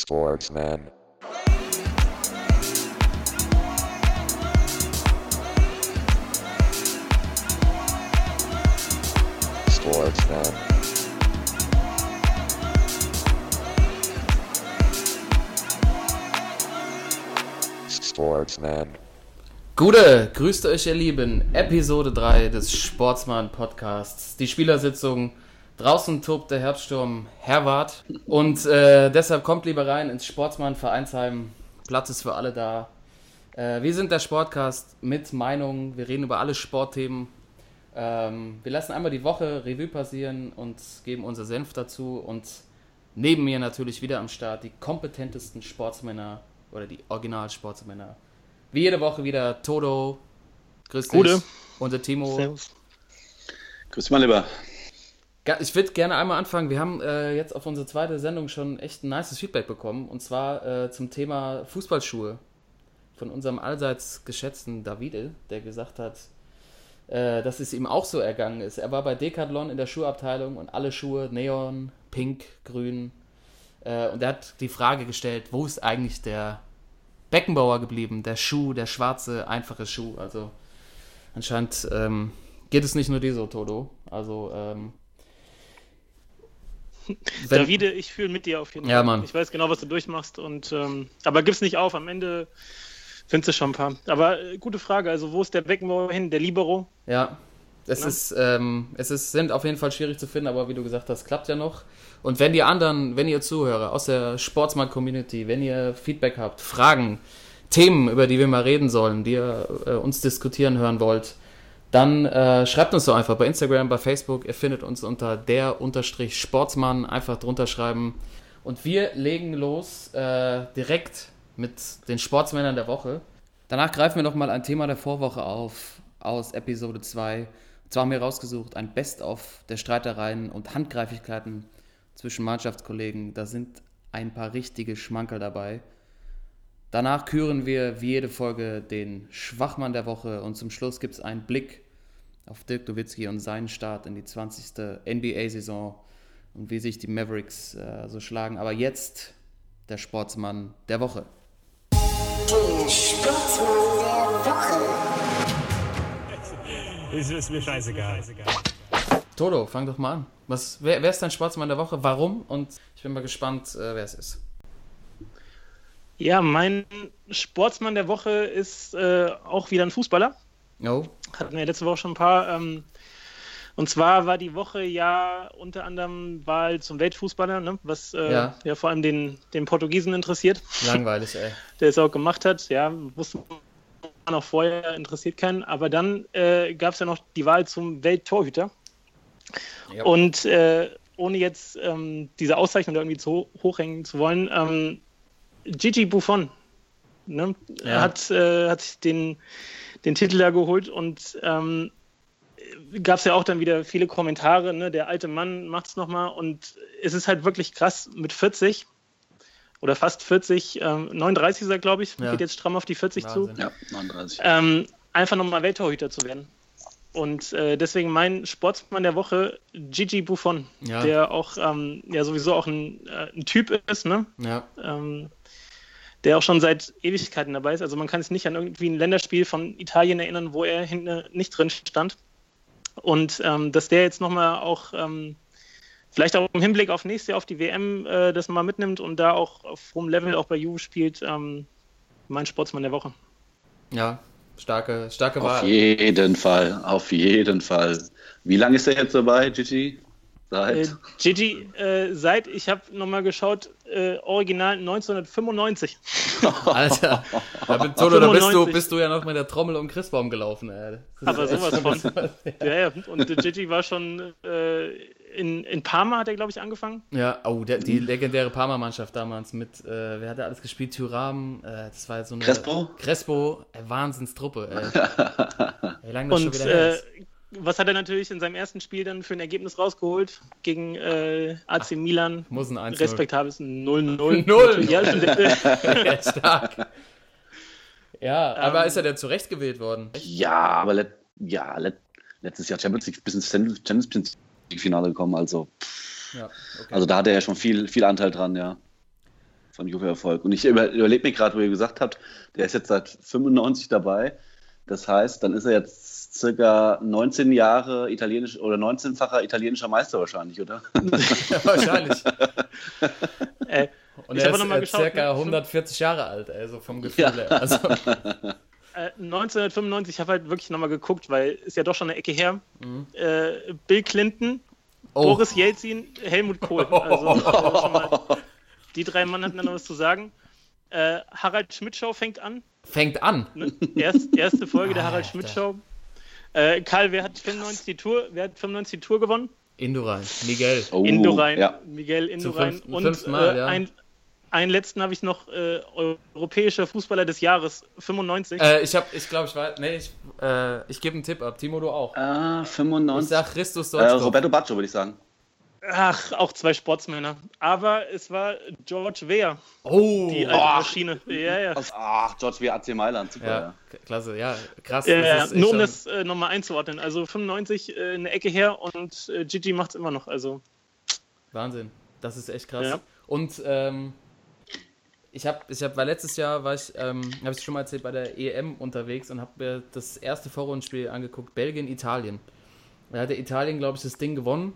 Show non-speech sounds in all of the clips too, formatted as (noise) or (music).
Sportsman. Sportsman. Sportsman. Gute, grüßt euch ihr Lieben. Episode 3 des Sportsmann Podcasts. Die Spielersitzung. Draußen tobt der Herbststurm Herwart. Und äh, deshalb kommt lieber rein ins Sportsmann Vereinsheim. Platz ist für alle da. Äh, wir sind der Sportcast mit Meinungen. Wir reden über alle Sportthemen. Ähm, wir lassen einmal die Woche Revue passieren und geben unser Senf dazu. Und neben mir natürlich wieder am Start die kompetentesten Sportsmänner oder die Original-Sportsmänner. Wie jede Woche wieder. Gute. Und der Timo. Servus. Grüß mal lieber. Ich würde gerne einmal anfangen. Wir haben äh, jetzt auf unsere zweite Sendung schon echt ein nices Feedback bekommen. Und zwar äh, zum Thema Fußballschuhe. Von unserem allseits geschätzten Davide, der gesagt hat, äh, dass es ihm auch so ergangen ist. Er war bei Decathlon in der Schuhabteilung und alle Schuhe neon, pink, grün. Äh, und er hat die Frage gestellt, wo ist eigentlich der Beckenbauer geblieben? Der Schuh, der schwarze, einfache Schuh. Also anscheinend ähm, geht es nicht nur dir so, Toto. Also ähm, wenn- Davide, ich fühle mit dir auf jeden Ja, Fall. Mann. Ich weiß genau, was du durchmachst. Und, ähm, aber gib's nicht auf. Am Ende findest du schon ein paar. Aber äh, gute Frage. Also, wo ist der Beckenbauer hin? Der Libero? Ja, es, Ne? ist, ähm, es ist, sind auf jeden Fall schwierig zu finden, aber wie du gesagt hast, klappt ja noch. Und wenn die anderen, wenn ihr Zuhörer aus der Sportsmarkt-Community, wenn ihr Feedback habt, Fragen, Themen, über die wir mal reden sollen, die ihr äh, uns diskutieren hören wollt, dann äh, schreibt uns doch einfach bei Instagram, bei Facebook. Ihr findet uns unter der Unterstrich Sportsmann. Einfach drunter schreiben. Und wir legen los äh, direkt mit den Sportsmännern der Woche. Danach greifen wir nochmal ein Thema der Vorwoche auf aus Episode 2. Und zwar haben wir rausgesucht ein Best-of der Streitereien und Handgreiflichkeiten zwischen Mannschaftskollegen. Da sind ein paar richtige Schmankerl dabei. Danach küren wir wie jede Folge den Schwachmann der Woche und zum Schluss gibt es einen Blick auf Dirk Nowitzki und seinen Start in die 20. NBA-Saison und wie sich die Mavericks äh, so schlagen. Aber jetzt der Sportsmann der Woche. Der Sportsmann der Woche. (laughs) Ist, ist mir scheißegal. Toto, fang doch mal an. Was, wer, wer ist dein Sportsmann der Woche? Warum? Und ich bin mal gespannt, äh, wer es ist. Ja, mein Sportsmann der Woche ist äh, auch wieder ein Fußballer. Oh, Hatten wir letzte Woche schon ein paar. Ähm, und zwar war die Woche ja unter anderem Wahl zum Weltfußballer, ne, was äh, Ja. ja. vor allem den, den Portugiesen interessiert. langweilig, ey. (laughs) der es auch gemacht hat. Ja, wusste man auch vorher, interessiert keinen. Aber dann äh, gab es ja noch die Wahl zum Welttorhüter. Ja. Und äh, ohne jetzt ähm, diese Auszeichnung da irgendwie zu ho- hochhängen zu wollen, ähm, Gigi Buffon ne, Ja. hat, äh, hat sich den, den Titel da geholt und ähm, gab es ja auch dann wieder viele Kommentare, ne, der alte Mann macht es nochmal und es ist halt wirklich krass mit 40 oder fast 40, ähm, 39 ist er, glaube ich, Ja. geht jetzt stramm auf die 40 zu, Wahnsinn. Ja, 39. ähm, einfach nochmal Welttorhüter zu werden. Und äh, deswegen mein Sportsmann der Woche, Gigi Buffon, Ja. der auch ähm, ja sowieso auch ein, äh, ein Typ ist, ne? Ja, ähm, der auch schon seit Ewigkeiten dabei ist. Also man kann sich nicht an irgendwie ein Länderspiel von Italien erinnern, wo er hinten nicht drin stand. Und ähm, dass der jetzt nochmal auch ähm, vielleicht auch im Hinblick auf nächstes Jahr auf die WM äh, das mal mitnimmt und da auch auf hohem Level auch bei Juve spielt, ähm, mein Sportsmann der Woche. ja, starke, starke Auf Wahl. jeden Fall, auf jeden Fall. Wie lange ist er jetzt dabei, Gigi? Äh, Seit? Gigi, äh, seit, ich habe nochmal geschaut, äh, original 1995. (laughs) Alter, da bin, Toto, da bist du, 95. bist du ja noch mit der Trommel um Christbaum gelaufen, ey. Das Aber sowas von. Ja, ja. Und der Gigi war schon äh, in, in Parma, hat er, glaube ich, angefangen. Ja, oh, der, die legendäre Parma-Mannschaft damals mit, äh, wer hat da alles gespielt? Thuram, äh, das war so eine... Crespo? Crespo, äh, Wahnsinnstruppe, ey. (laughs) Wie lange das schon Und wieder her äh, ist. was hat er natürlich in seinem ersten Spiel dann für ein Ergebnis rausgeholt? Gegen äh, AC Milan. Muss ein 1 Respektables 0-0. (laughs) Null. Ja, stimmt. (laughs) ja, stark. Ja, aber ist er denn zurecht gewählt worden? Ja, aber let, ja, let, letztes Jahr Champions League bis ins Champions League Finale gekommen, also, Ja, okay. also da hat er ja schon viel, viel Anteil dran, ja. von Juve-Erfolg. Und ich über, überlege mir gerade, wo ihr gesagt habt, der ist jetzt seit 95 dabei. Das heißt, dann ist er jetzt circa 19 Jahre italienisch oder 19-facher italienischer Meister wahrscheinlich, oder? Ja, (laughs) wahrscheinlich. Äh, Und Ich er ist noch mal geschaut, circa ne? 140 Jahre alt, also vom Gefühl Ja. her. Also, (laughs) Äh, 1995, ich habe halt wirklich nochmal geguckt, weil ist ja doch schon eine Ecke her. Mhm. Äh, Bill Clinton, oh, Boris Jelzin, Helmut Kohl. (laughs) Also äh, schon mal, die drei Mann hatten dann noch was zu sagen. Äh, Harald Schmidt-Show fängt an. fängt an. Ne? Erst, erste Folge der Harald Alter. Schmidt-Show. Äh, Karl, wer hat 95 die Tour? Wer hat 95 die Tour gewonnen? Indurain, Miguel. Oh, Indurain, Ja. Miguel Indurain. fünften- und fünften Mal, äh, ja. ein, einen letzten habe ich noch, äh, europäischer Fußballer des Jahres, 95. Äh, ich hab, ich glaube, ich weiß, nee, ich, äh, ich gebe einen Tipp ab. Timo, du auch. Ah, Ich 95. sag Christus äh, Deutschkopf. Roberto Baccio, würde ich sagen. Ach, auch zwei Sportsmänner. Aber es war George Weah, oh, die alte Maschine. Ja, ja. Ach, George wie AC Mailand. Super, ja, ja. klasse, ja, krass. Ja, nur um das äh, nochmal einzuordnen. Also 95 äh, eine Ecke her und äh, Gigi macht es immer noch. Also Wahnsinn. Das ist echt krass. Ja. Und ähm, ich habe, ich hab, weil letztes Jahr war ich, ähm, habe ich schon mal erzählt, bei der EM unterwegs und habe mir das erste Vorrundenspiel angeguckt, Belgien, Italien. Da hatte Italien, glaube ich, das Ding gewonnen.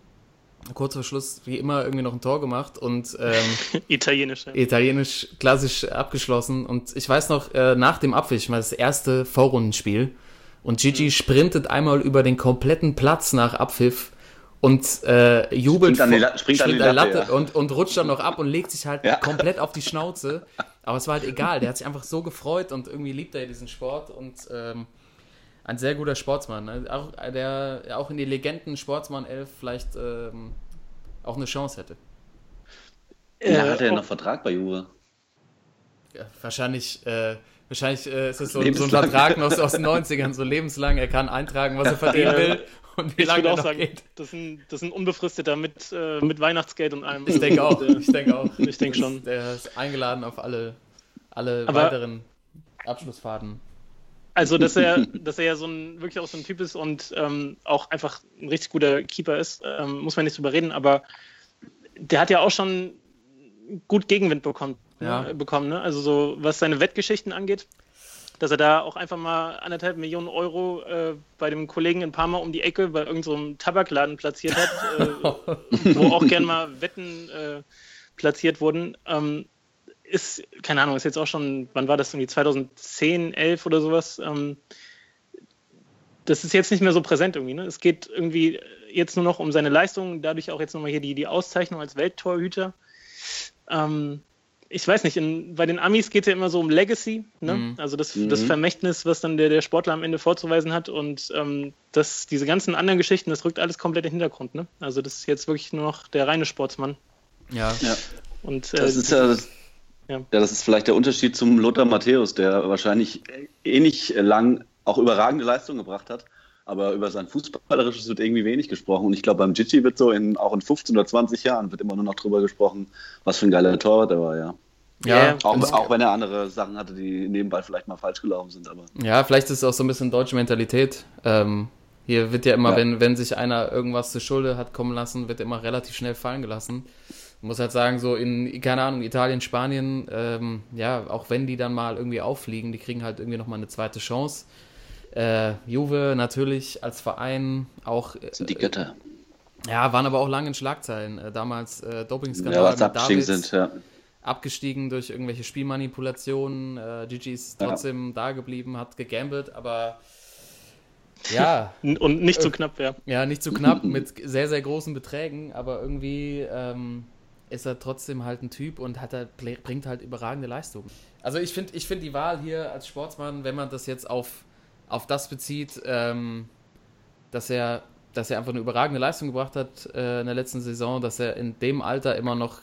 Kurz vor Schluss, wie immer, irgendwie noch ein Tor gemacht und ähm, (laughs) italienisch. Ja. italienisch klassisch abgeschlossen. Und ich weiß noch, äh, nach dem Abpfiff, ich meine, das erste Vorrundenspiel, und Gigi sprintet einmal über den kompletten Platz nach Abpfiff und äh, jubelt Springt an die La- springt an die an Latte, ja. und, und rutscht dann noch ab und legt sich halt Ja. komplett auf die Schnauze. (laughs) Aber es war halt egal, der hat sich einfach so gefreut und irgendwie liebt er diesen Sport und ähm, ein sehr guter Sportsmann. ne? Auch, der auch in die Legenden Sportsmann 11 vielleicht ähm, auch eine Chance hätte. Lange Äh, hat er oh. noch Vertrag bei Juve? Ja, wahrscheinlich, äh, wahrscheinlich äh, ist es so, (laughs) so ein. Vertrag noch aus den 90ern, so lebenslang. Er kann eintragen, was er verdienen (laughs) Ja. will und wie Ich lange auch sagen, geht. das ist, ein, das ist ein unbefristeter mit, äh, mit Weihnachtsgeld und allem. Ich denke auch. Äh, Ich denke auch. Ich denke schon. Der ist eingeladen auf alle, alle Aber- weiteren Abschlussfahrten. Also, dass er, (laughs) dass er ja so ein, wirklich auch so ein Typ ist und ähm, auch einfach ein richtig guter Keeper ist, ähm, muss man nicht drüber reden, aber der hat ja auch schon gut Gegenwind bekommen. Ja. Ne, bekommen ne? Also, so was seine Wettgeschichten angeht, dass er da auch einfach mal anderthalb Millionen Euro äh, bei dem Kollegen in Parma um die Ecke bei irgendeinem so Tabakladen platziert hat, äh, (laughs) wo auch gern mal Wetten äh, platziert wurden. Ähm, ist, keine Ahnung, ist jetzt auch schon, wann war das irgendwie, 2010, 11 oder sowas. Ähm, das ist jetzt nicht mehr so präsent irgendwie. Ne? Es geht irgendwie jetzt nur noch um seine Leistung, dadurch auch jetzt nochmal hier die, die Auszeichnung als Welttorhüter. Ähm, ich weiß nicht, in, bei den Amis geht es ja immer so um Legacy, ne? Mhm. also das, Mhm. das Vermächtnis, was dann der, der Sportler am Ende vorzuweisen hat und ähm, das, diese ganzen anderen Geschichten, das rückt alles komplett in den Hintergrund. Ne? Also das ist jetzt wirklich nur noch der reine Sportsmann. Ja. Ja. Und, äh, Das ist ja, Ja. ja. das ist vielleicht der Unterschied zum Lothar Matthäus, der wahrscheinlich ähnlich lang auch überragende Leistungen gebracht hat, aber über sein Fußballerisches wird irgendwie wenig gesprochen. Und ich glaube, beim Gigi wird so in, auch in 15 oder 20 Jahren wird immer nur noch drüber gesprochen, was für ein geiler Torwart er war, ja. Ja, Auch, auch wenn er andere Sachen hatte, die nebenbei vielleicht mal falsch gelaufen sind, aber. Ja, vielleicht ist es auch so ein bisschen deutsche Mentalität. Ähm, hier wird ja immer, Ja. Wenn, wenn sich einer irgendwas zur Schulde hat kommen lassen, wird immer relativ schnell fallen gelassen. Ich muss halt sagen, so in, keine Ahnung, Italien, Spanien, ähm, ja, auch wenn die dann mal irgendwie auffliegen, die kriegen halt irgendwie nochmal eine zweite Chance. Äh, Juve natürlich als Verein auch, äh, Sind die Götter. ja, waren aber auch lange in Schlagzeilen. Äh, damals äh, Dopingskandal Ja, was mit abgestiegen Davids sind, ja. abgestiegen durch irgendwelche Spielmanipulationen. Äh, Gigi ist Ja. trotzdem da geblieben, hat gegambelt, aber (laughs) ja, und nicht so knapp, ja. ja, nicht zu knapp (laughs) mit sehr, sehr großen Beträgen, aber irgendwie ähm, ist er trotzdem halt ein Typ und hat er, bringt halt überragende Leistungen. Also ich finde ich find die Wahl hier als Sportsmann, wenn man das jetzt auf, auf das bezieht, ähm, dass er dass er einfach eine überragende Leistung gebracht hat äh, in der letzten Saison, dass er in dem Alter immer noch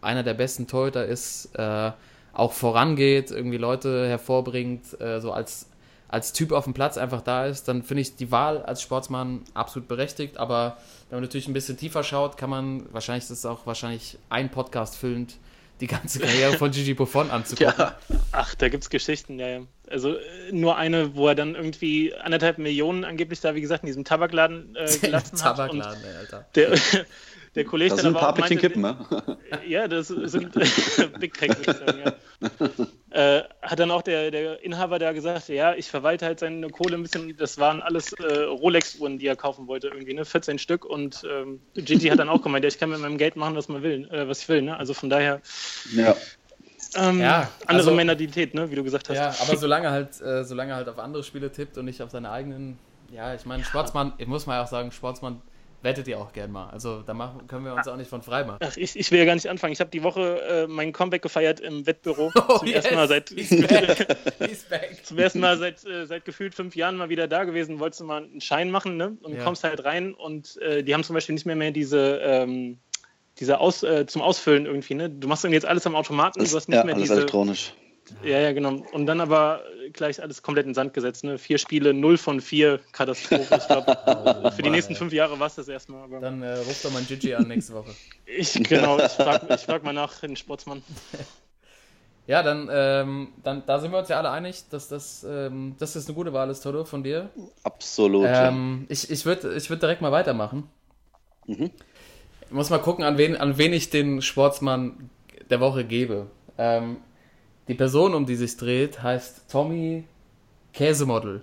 einer der besten Torhüter ist, äh, auch vorangeht, irgendwie Leute hervorbringt, äh, so als, als Typ auf dem Platz einfach da ist, dann finde ich die Wahl als Sportsmann absolut berechtigt. Aber wenn man natürlich ein bisschen tiefer schaut, kann man, wahrscheinlich ist es auch wahrscheinlich ein Podcast füllend, die ganze Karriere von Gigi Buffon (laughs) anzugucken. Ja, Ach, da gibt's Geschichten, ja, ja. Also äh, nur eine, wo er dann irgendwie anderthalb Millionen angeblich da, wie gesagt, in diesem Tabakladen äh, (laughs) gelassen hat. Tabakladen, ey, Alter. der, (laughs) der Kollege Das dann sind ein paar Päckchen meinte, Kippen, ne? (laughs) Ja, das sind Big Pack, würde ich sagen, ja. Äh, hat dann auch der, der Inhaber da gesagt, ja, ich verwalte halt seine Kohle ein bisschen, das waren alles äh, Rolex-Uhren, die er kaufen wollte, irgendwie, ne? 14 Stück und ähm, Gigi hat dann auch gemeint, ja, ich kann mit meinem Geld machen, was man will, äh, was ich will, ne? Also von daher Ja. Ähm, Ja, andere also- Mentalität, ne? Wie du gesagt hast. Ja, aber solange halt, äh, solange er halt auf andere Spiele tippt und nicht auf seine eigenen, ja, ich meine, Sportsmann, ich muss mal auch sagen, Sportsmann wettet ihr auch gern mal. Also da machen, können wir uns auch nicht von frei machen. Ach, ich, ich will ja gar nicht anfangen. Ich habe die Woche äh, mein Comeback gefeiert im Wettbüro. (laughs) Oh, zum ersten Mal seit (laughs) zum ersten Mal seit, äh, seit gefühlt fünf Jahren mal wieder da gewesen, wolltest du mal einen Schein machen, ne? Und Ja. kommst halt rein und äh, die haben zum Beispiel nicht mehr mehr diese, ähm, diese Aus, äh, zum Ausfüllen irgendwie, ne? Du machst dann jetzt alles am Automaten, Das, du hast nicht ja, mehr alles diese. elektronisch. Ja, ja, genau. Und dann aber gleich alles komplett in den Sand gesetzt, ne? Vier Spiele, null von vier Katastrophe. Ich glaube, (laughs) für die Mann, nächsten fünf Jahre war es das erstmal. Aber Dann äh, ruft doch mein Gigi an nächste Woche. (laughs) ich, genau, ich frage ich frag mal nach den Sportsmann. (laughs) Ja, dann, ähm, dann, da sind wir uns ja alle einig, dass das, ähm, dass das eine gute Wahl ist, Toto, von dir. Absolut. Ähm, ich ich würde ich würd direkt mal weitermachen. Mhm. Ich muss mal gucken, an wen, an wen ich den Sportsmann der Woche gebe. Ähm, die Person, um die sich dreht, heißt Tommy Käsemodel.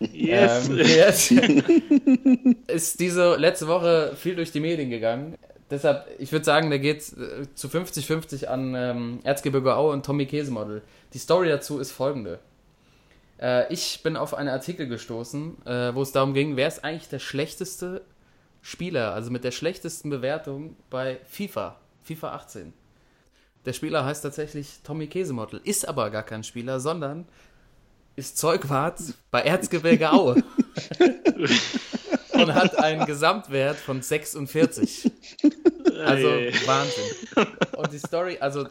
Yes. Ähm, (laughs) ist, ist diese letzte Woche viel durch die Medien gegangen. Deshalb, ich würde sagen, der geht äh, zu 50-50 an ähm, Erzgebirge Aue und Tommy Käsemodel. Die Story dazu ist folgende. Äh, ich bin auf einen Artikel gestoßen, äh, wo es darum ging, wer ist eigentlich der schlechteste Spieler, also mit der schlechtesten Bewertung bei FIFA, FIFA 18. Der Spieler heißt tatsächlich Tommy Käsemodel, ist aber gar kein Spieler, sondern ist Zeugwart bei Erzgebirge Aue. (laughs) und hat einen Gesamtwert von 46. Also. Wahnsinn. Und die Story, also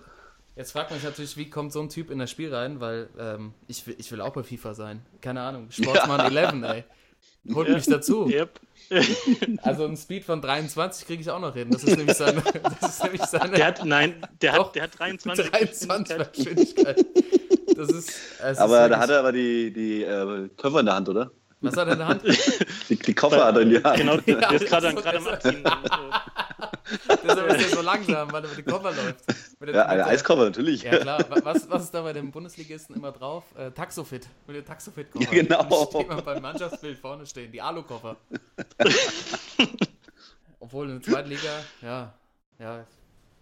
jetzt fragt man sich natürlich, wie kommt so ein Typ in das Spiel rein, weil ähm, ich, will, ich will auch bei FIFA sein. Keine Ahnung. Sportsman 11, (laughs) ey. Holt mich dazu. Yep. (laughs) Also ein Speed von 23 kriege ich auch noch hin. Das ist nämlich seine. (laughs) Das ist nämlich seine Der hat, nein, der Doch. hat, der hat 23. 23 (laughs) Geschwindigkeit. Das ist. aber da hat er aber die, die äh, Koffer in der Hand, oder? Was hat er in der Hand? (laughs) Die, die Koffer hat er in die Hand. Genau, der (laughs) ist Ja, gerade am- Abziehen. (laughs) Deshalb ist er so langsam, weil er mit dem Koffer läuft. Mit der- Ja, mit eine der- Eiskoffer, natürlich. Ja klar, Wa- was, was ist da bei den Bundesligisten immer drauf? Äh, Taxofit, mit dem Taxofit-Koffer. Ja, genau. Dann steht man beim Mannschaftsbild vorne stehen, die Alu-Koffer. Obwohl in der zweiten Liga, ja, ja,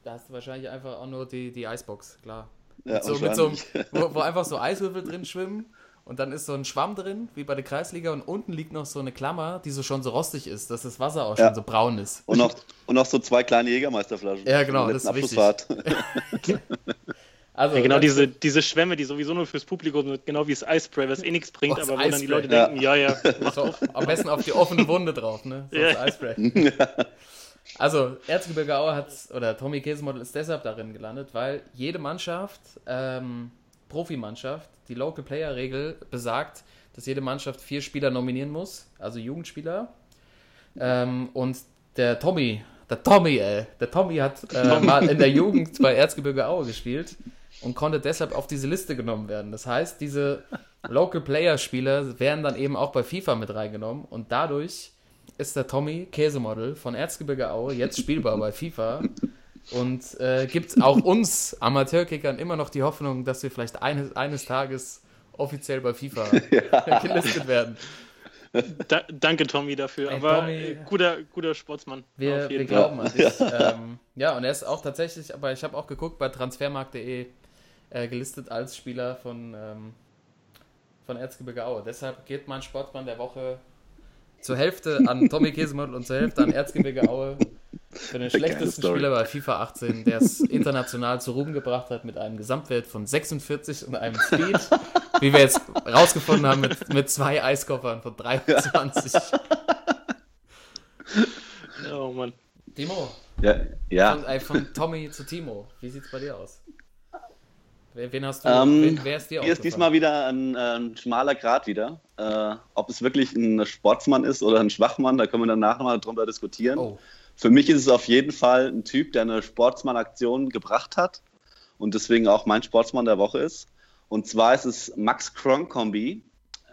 da hast du wahrscheinlich einfach auch nur die, die Eisbox, klar. Ja, so, mit so, einem- wo, wo einfach so Eiswürfel drin schwimmen und dann ist so ein Schwamm drin, wie bei der Kreisliga, und unten liegt noch so eine Klammer, die so schon so rostig ist, dass das Wasser auch schon Ja. so braun ist. Und noch, und noch so zwei kleine Jägermeisterflaschen. Ja, genau, das ist Abschlussfahrt. (laughs) Also, Ja, genau diese, diese Schwämme, die sowieso nur fürs Publikum sind, genau wie das Eispray, was eh nichts bringt, Oh, aber wo dann die. Leute Ja. denken, ja, ja, (laughs) So, am besten auf die offene Wunde drauf, ne? So Ja. Eispray. (laughs) Also, Erzgebirge Aue hat, oder Tommy Käsemodel ist deshalb darin gelandet, weil jede Mannschaft, ähm, Profimannschaft, die Local Player Regel besagt, dass jede Mannschaft vier Spieler nominieren muss, also Jugendspieler. Ähm, und der Tommy, der Tommy, ey, der Tommy hat äh, (laughs) mal in der Jugend bei Erzgebirge Aue gespielt und konnte deshalb auf diese Liste genommen werden. Das heißt, diese Local Player Spieler werden dann eben auch bei FIFA mit reingenommen und dadurch ist der Tommy Käsemodel von Erzgebirge Aue jetzt spielbar bei FIFA und äh, gibt auch (laughs) uns Amateurkickern immer noch die Hoffnung, dass wir vielleicht eines, eines Tages offiziell bei FIFA (laughs) gelistet werden. Da, danke Tommy dafür, Ey, aber Tommy- äh, guter, guter Sportsmann. Wir, auf wir glauben an dich. (laughs) Ähm, ja, und er ist auch tatsächlich, aber ich habe auch geguckt, bei transfermarkt.de äh, gelistet als Spieler von, ähm, von Erzgebirge Aue. Deshalb geht mein Sportmann der Woche zur Hälfte an Tommy Käsemodel und zur Hälfte an Erzgebirge Aue für den schlechtesten. Spieler bei FIFA 18, der es (laughs) international zu Ruhm gebracht hat mit einem Gesamtwert von 46 und einem Speed, wie wir jetzt rausgefunden haben, mit, mit zwei Eiskoffern von 23. (laughs) Oh Mann. Timo, Ja, ja. Von, äh, von Tommy zu Timo. Wie sieht's bei dir aus? Wer, wen hast du? Ähm, wen, wer ist dir Hier ist diesmal wieder ein, äh, ein schmaler Grad wieder. Äh, ob es wirklich ein Sportsmann ist oder ein Schwachmann, da können wir danach nochmal drüber diskutieren. Oh, Für mich ist es auf jeden Fall ein Typ, der eine Sportsmann-Aktion gebracht hat und deswegen auch mein Sportsmann der Woche ist. Und zwar ist es Max Kronkombi.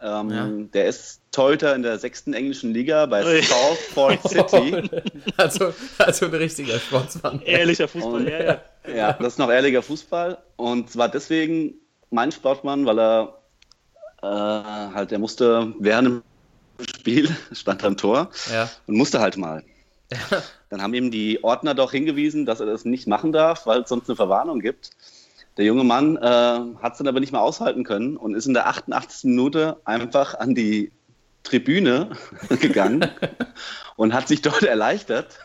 Äh, Ähm, Ja. Der ist Torhüter in der sechsten englischen Liga bei Ui. Salford (laughs) City. Also, also ein richtiger Sportsmann. Ehrlicher Fußball, Und- ja, ja. Ja, das ist noch ehrlicher Fußball. Und zwar deswegen mein Sportmann, weil er äh, halt, er musste während dem Spiel, (laughs) stand am Tor Ja. und musste halt mal. (laughs) Dann haben ihm die Ordner doch hingewiesen, dass er das nicht machen darf, weil es sonst eine Verwarnung gibt. Der junge Mann äh, hat es dann aber nicht mehr aushalten können und ist in der 88. Minute einfach an die Tribüne (laughs) gegangen (laughs) und hat sich dort erleichtert,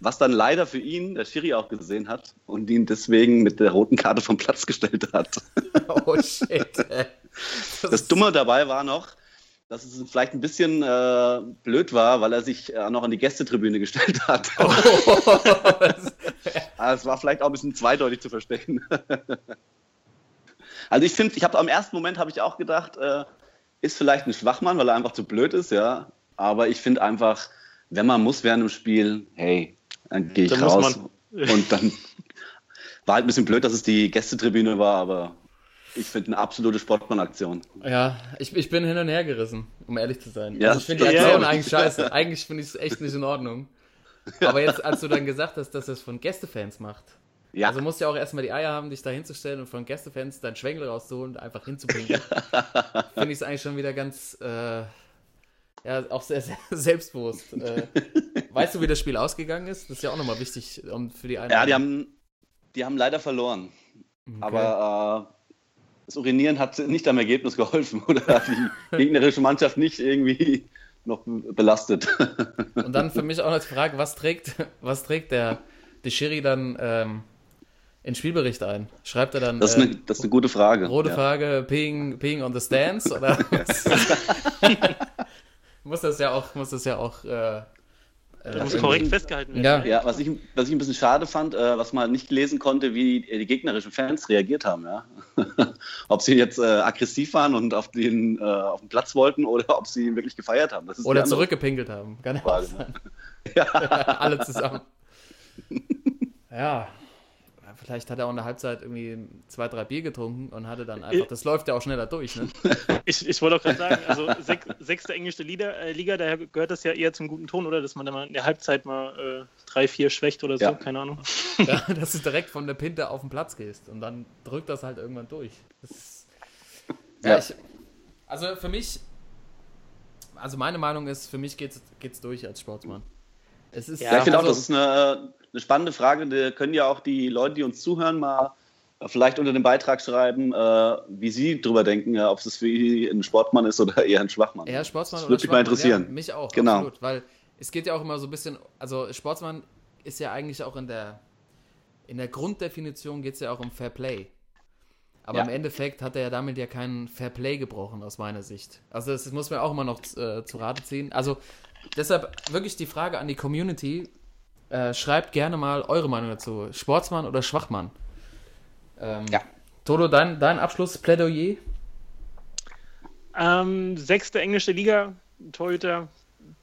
was dann leider für ihn der Schiri auch gesehen hat und ihn deswegen mit der roten Karte vom Platz gestellt hat. Oh shit. ey. Das Dumme dabei war noch, dass es vielleicht ein bisschen äh, blöd war, weil er sich äh, noch an die Gästetribüne gestellt hat. (laughs) Oh, es war vielleicht auch ein bisschen zweideutig zu verstehen. also ich finde, ich habe am ersten Moment habe ich auch gedacht, äh, ist vielleicht ein Schwachmann, weil er einfach zu blöd ist, ja. Aber ich finde einfach, wenn man muss während dem Spiel, hey, dann gehe ich Dann muss raus. man. Und dann war halt ein bisschen blöd, dass es die Gästetribüne war, aber ich finde eine absolute Sportmann-Aktion. ja, ich, ich bin hin und her gerissen, um ehrlich zu sein. Ja, also ich finde die ja, Aktion ja. eigentlich scheiße. Eigentlich finde ich es echt nicht in Ordnung. Aber jetzt, als du dann gesagt hast, dass es von Gästefans macht, Ja, also musst du ja auch erstmal die Eier haben, dich da hinzustellen und von Gästefans deinen Schwengel rauszuholen und einfach hinzubringen. Finde ich es eigentlich schon wieder ganz, äh, ja, auch sehr, sehr (laughs) selbstbewusst. Äh, weißt du, wie das Spiel ausgegangen ist? Das ist ja auch nochmal wichtig um, für die einen. ja die, haben, die haben leider verloren. Aber äh, das Urinieren hat nicht am Ergebnis geholfen (laughs) oder hat die gegnerische Mannschaft nicht irgendwie noch belastet. (laughs) Und dann für mich auch noch die Frage, was trägt, was trägt der, der Schiri dann ähm, in Spielbericht ein? Schreibt er dann Das ist äh, eine, das ist eine gute Frage. rote ja. Frage, peeing, peeing on the stands? Oder (laughs) muss das ja auch, muss das ja auch äh, Das muss korrekt festgehalten werden. Ja. Ja, was ich, was ich ein bisschen schade fand, äh, was man nicht lesen konnte, wie die, die gegnerischen Fans reagiert haben. Ja? (laughs) ob sie jetzt äh, aggressiv waren und auf den, äh, auf den Platz wollten oder ob sie ihn wirklich gefeiert haben. Das ist die Oder zurückgepinkelt haben. Kann Frage. (laughs) Ja. (laughs) Alle zusammen. Ja. Vielleicht hat er auch in der Halbzeit irgendwie zwei, drei Bier getrunken und hatte dann einfach, das läuft ja auch schneller durch, ne? (laughs) Ich, ich wollte auch gerade sagen, also sech, sechste englische Liga, äh, Liga, daher gehört das ja eher zum guten Ton, oder? Dass man da mal in der Halbzeit mal äh, drei, vier schwächt oder so, Ja. keine Ahnung. (laughs) Ja, dass du direkt von der Pinte auf den Platz gehst und dann drückt das halt irgendwann durch. Das ist, ja, Ja. Ich, also für mich, also meine Meinung ist, für mich geht's, geht's durch als Sportsmann. Es ist, Ja, ich finde auch, also- das ist eine, eine spannende Frage. Da können ja auch die Leute, die uns zuhören, mal vielleicht unter dem Beitrag schreiben, äh, wie sie drüber denken, ja, ob es für sie ein Sportmann ist oder eher ein Schwachmann. Ja, Sportsmann Das würde mich mal interessieren. Ja, mich auch, Genau. absolut. Weil es geht ja auch immer so ein bisschen, also Sportsmann ist ja eigentlich auch in der, in der Grunddefinition geht es ja auch um Fair Play. Aber Ja. im Endeffekt hat er ja damit ja keinen Fair Play gebrochen, aus meiner Sicht. Also das muss man auch immer noch äh, zu Rate ziehen. Also deshalb wirklich die Frage an die Community, äh, schreibt gerne mal eure Meinung dazu. Sportsmann oder Schwachmann? Ähm, Ja. Toto, dein, dein Abschlussplädoyer? Ähm, sechste englische Liga, Torhüter,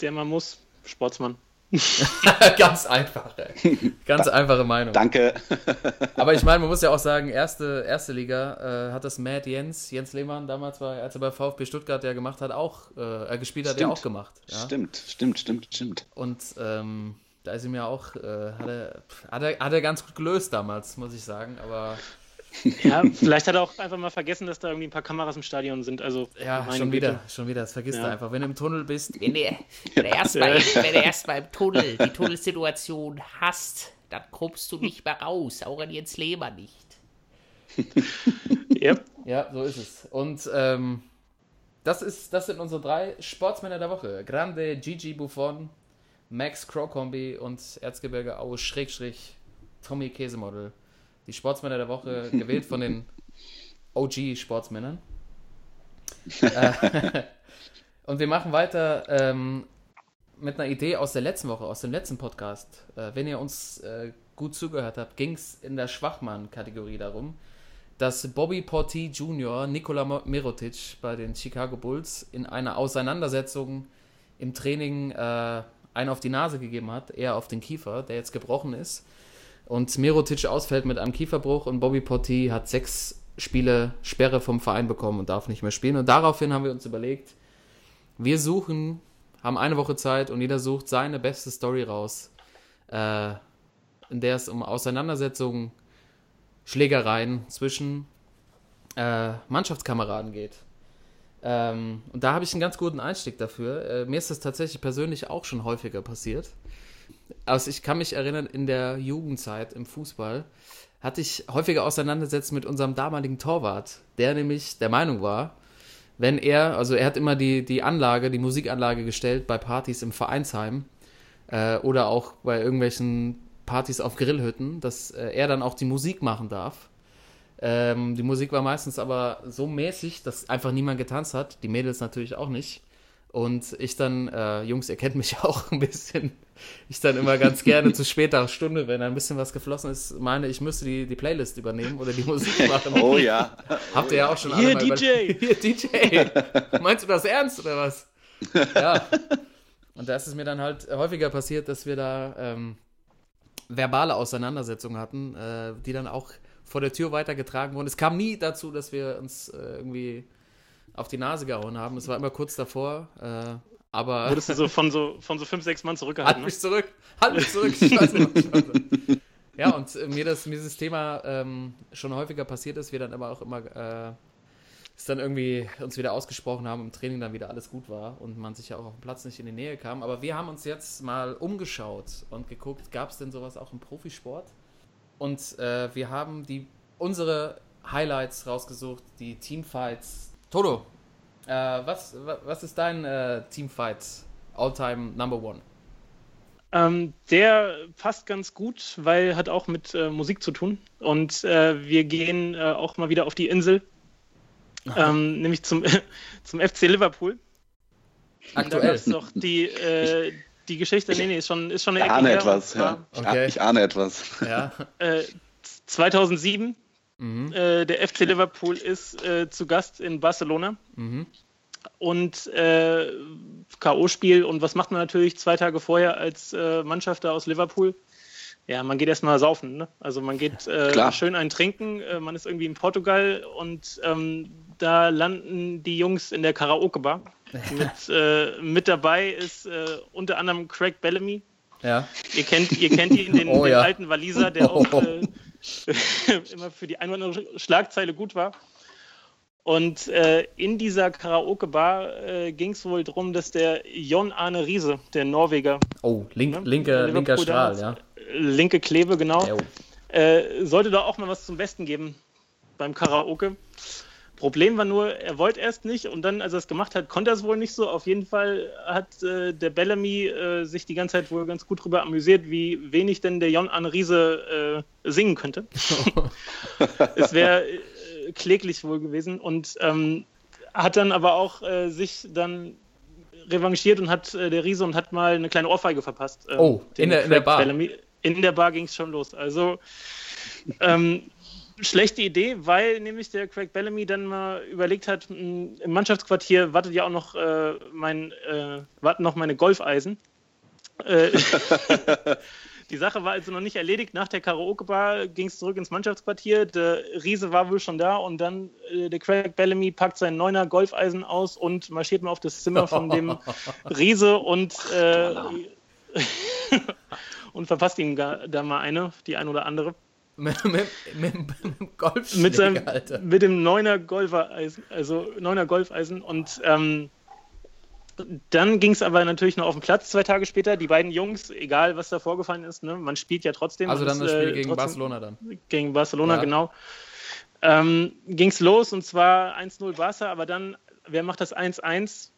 der man muss, Sportsmann. (laughs) (laughs) Ganz einfach, ey. Ganz einfache Meinung. Danke. (laughs) Aber ich meine, man muss ja auch sagen, erste, erste Liga äh, hat das Matt Jens, Jens Lehmann damals, war, als er bei VfB Stuttgart ja gemacht hat, auch äh, er gespielt hat, Stimmt. auch gemacht. Ja? Stimmt, stimmt, stimmt, stimmt. Und ähm, da ist ihm ja auch, äh, hat, er, hat, er, hat er ganz gut gelöst damals, muss ich sagen. Aber (laughs) Ja, vielleicht hat er auch einfach mal vergessen, dass da irgendwie ein paar Kameras im Stadion sind. Also, ja, schon Güte. wieder, schon wieder, das vergisst Ja. er einfach. Wenn du im Tunnel bist, Wenn du, wenn, du erst mal, (laughs) wenn du erst mal im Tunnel die Tunnelsituation hast, dann kommst du nicht mehr raus, auch an Jens Lehmann nicht. (laughs) Ja, Ja, so ist es. Und ähm, das, ist, das sind unsere drei Sportsmänner der Woche. Grande, Gigi Buffon, Max Crowcombi und Erzgebirge Aue Schrägstrich Tommy Käsemodel. Die Sportsmänner der Woche, (laughs) gewählt von den OG-Sportsmännern. (laughs) äh, (laughs) und wir machen weiter ähm, mit einer Idee aus der letzten Woche, aus dem letzten Podcast. Äh, wenn ihr uns äh, gut zugehört habt, ging es in der Schwachmann-Kategorie darum, dass Bobby Porti Jr. Nikola Mirotic bei den Chicago Bulls in einer Auseinandersetzung im Training äh, einen auf die Nase gegeben hat, eher auf den Kiefer, der jetzt gebrochen ist. Und Mirotic ausfällt mit einem Kieferbruch und Bobby Porti hat sechs Spiele Sperre vom Verein bekommen und darf nicht mehr spielen. Und daraufhin haben wir uns überlegt, wir suchen, haben eine Woche Zeit und jeder sucht seine beste Story raus, äh, in der es um Auseinandersetzungen, Schlägereien zwischen äh, Mannschaftskameraden geht. Ähm, und da habe ich einen ganz guten Einstieg dafür. Äh, mir ist das tatsächlich persönlich auch schon häufiger passiert. Also ich kann mich erinnern, in der Jugendzeit im Fußball hatte ich häufiger Auseinandersetzungen mit unserem damaligen Torwart, der nämlich der Meinung war, wenn er, also er hat immer die, die Anlage, die Musikanlage gestellt bei Partys im Vereinsheim äh, oder auch bei irgendwelchen Partys auf Grillhütten, dass äh, er dann auch die Musik machen darf. Ähm, die Musik war meistens aber so mäßig, dass einfach niemand getanzt hat, die Mädels natürlich auch nicht. Und ich dann, äh, Jungs, ihr kennt mich (laughs) auch ein bisschen, ich dann immer ganz (laughs) gerne zu später Stunde, wenn ein bisschen was geflossen ist, meine, ich müsste die, die Playlist übernehmen oder die Musik (laughs) machen. Oh ja. Habt ihr ja auch schon Hier, alle mal DJ. Hier, DJ. Meinst du das ernst oder was? Ja. Und da ist es mir dann halt häufiger passiert, dass wir da ähm, verbale Auseinandersetzungen hatten, äh, die dann auch vor der Tür weitergetragen wurden. Es kam nie dazu, dass wir uns äh, irgendwie auf die Nase gehauen haben. Es war immer kurz davor, äh, aber Wurdest du so von so, von so fünf, sechs Mann halt zurückgehalten? Ne? mich zurück, halt mich zurück. Ich wollte. Ja, und äh, mir, das, mir dieses Thema ähm, schon häufiger passiert ist, wir dann aber auch immer äh, es dann irgendwie uns wieder ausgesprochen haben, im Training dann wieder alles gut war und man sich ja auch auf dem Platz nicht in die Nähe kam. Aber wir haben uns jetzt mal umgeschaut und geguckt, gab es denn sowas auch im Profisport? Und äh, wir haben die unsere Highlights rausgesucht, die Teamfights. Toto, äh, was, wa- was ist dein äh, Teamfight All-Time Number One? Ähm, der passt ganz gut, weil hat auch mit äh, Musik zu tun. Und äh, wir gehen äh, auch mal wieder auf die Insel, ähm, nämlich zum, (laughs) zum FC Liverpool. Und Da Aktuell. gab's doch die, äh, die Geschichte, nee, nee, ist schon, ist schon eine Ich Ecke ahne her. etwas, ja. Ich, Okay. ah, ich ahne etwas. Ja. Äh, 2007, Mhm. äh, der FC Liverpool ist äh, zu Gast in Barcelona. Mhm. und äh, K.O.-Spiel. Und was macht man natürlich zwei Tage vorher als äh, Mannschaft da aus Liverpool? Ja, man geht erstmal saufen. Ne? Also man geht äh, schön ein Trinken. Äh, man ist irgendwie in Portugal und ähm, da landen die Jungs in der Karaoke-Bar. Mit, äh, mit dabei ist äh, unter anderem Craig Bellamy. Ja. Ihr kennt, ihr kennt ihn, den, (laughs) Oh den ja. alten Waliser, der auch äh, (laughs) immer für die ein oder andere Schlagzeile gut war. Und äh, in dieser Karaoke-Bar äh, ging es wohl darum, dass der Jon Arne Riese, der Norweger, Oh, link, ne, linker, Liverpool linker Strahl, ja. äh, linke Klebe, genau, sollte da auch mal was zum Besten geben beim Karaoke. Problem war nur, er wollte erst nicht und dann, als er es gemacht hat, konnte er es wohl nicht so. Auf jeden Fall hat äh, der Bellamy äh, sich die ganze Zeit wohl ganz gut drüber amüsiert, wie wenig denn der Jon Arne Riese äh, singen könnte. (laughs) es wäre äh, kläglich wohl gewesen und ähm, hat dann aber auch äh, sich dann revanchiert und hat äh, der Riese und hat mal eine kleine Ohrfeige verpasst. ähm, Oh, in der- in der Bar. Bellamy. In der Bar ging es schon los. Also ähm, schlechte Idee, weil nämlich der Craig Bellamy dann mal überlegt hat, mh, im Mannschaftsquartier wartet ja auch noch äh, mein äh, warten noch meine Golfeisen. Äh, (laughs) die Sache war also noch nicht erledigt. Nach der Karaoke-Bar ging es zurück ins Mannschaftsquartier. Der Riese war wohl schon da und dann äh, der Craig Bellamy packt sein neuner Golfeisen aus und marschiert mal auf das Zimmer von dem (laughs) Riese und äh, (laughs) und verpasst ihm da mal eine, die ein oder andere. Mit, mit, mit, mit dem Golfschläger, mit seinem Alter. mit dem neuner Golfereisen, also neuner Golfeisen und ähm, dann ging es aber natürlich noch auf den Platz zwei Tage später. Die beiden Jungs, egal was da vorgefallen ist, ne, man spielt ja trotzdem. Also dann das Spiel äh, gegen Barcelona dann. Gegen Barcelona, Ja. genau. Ähm, ging es los und zwar 1-0 Barca, aber dann, wer macht das 1-1?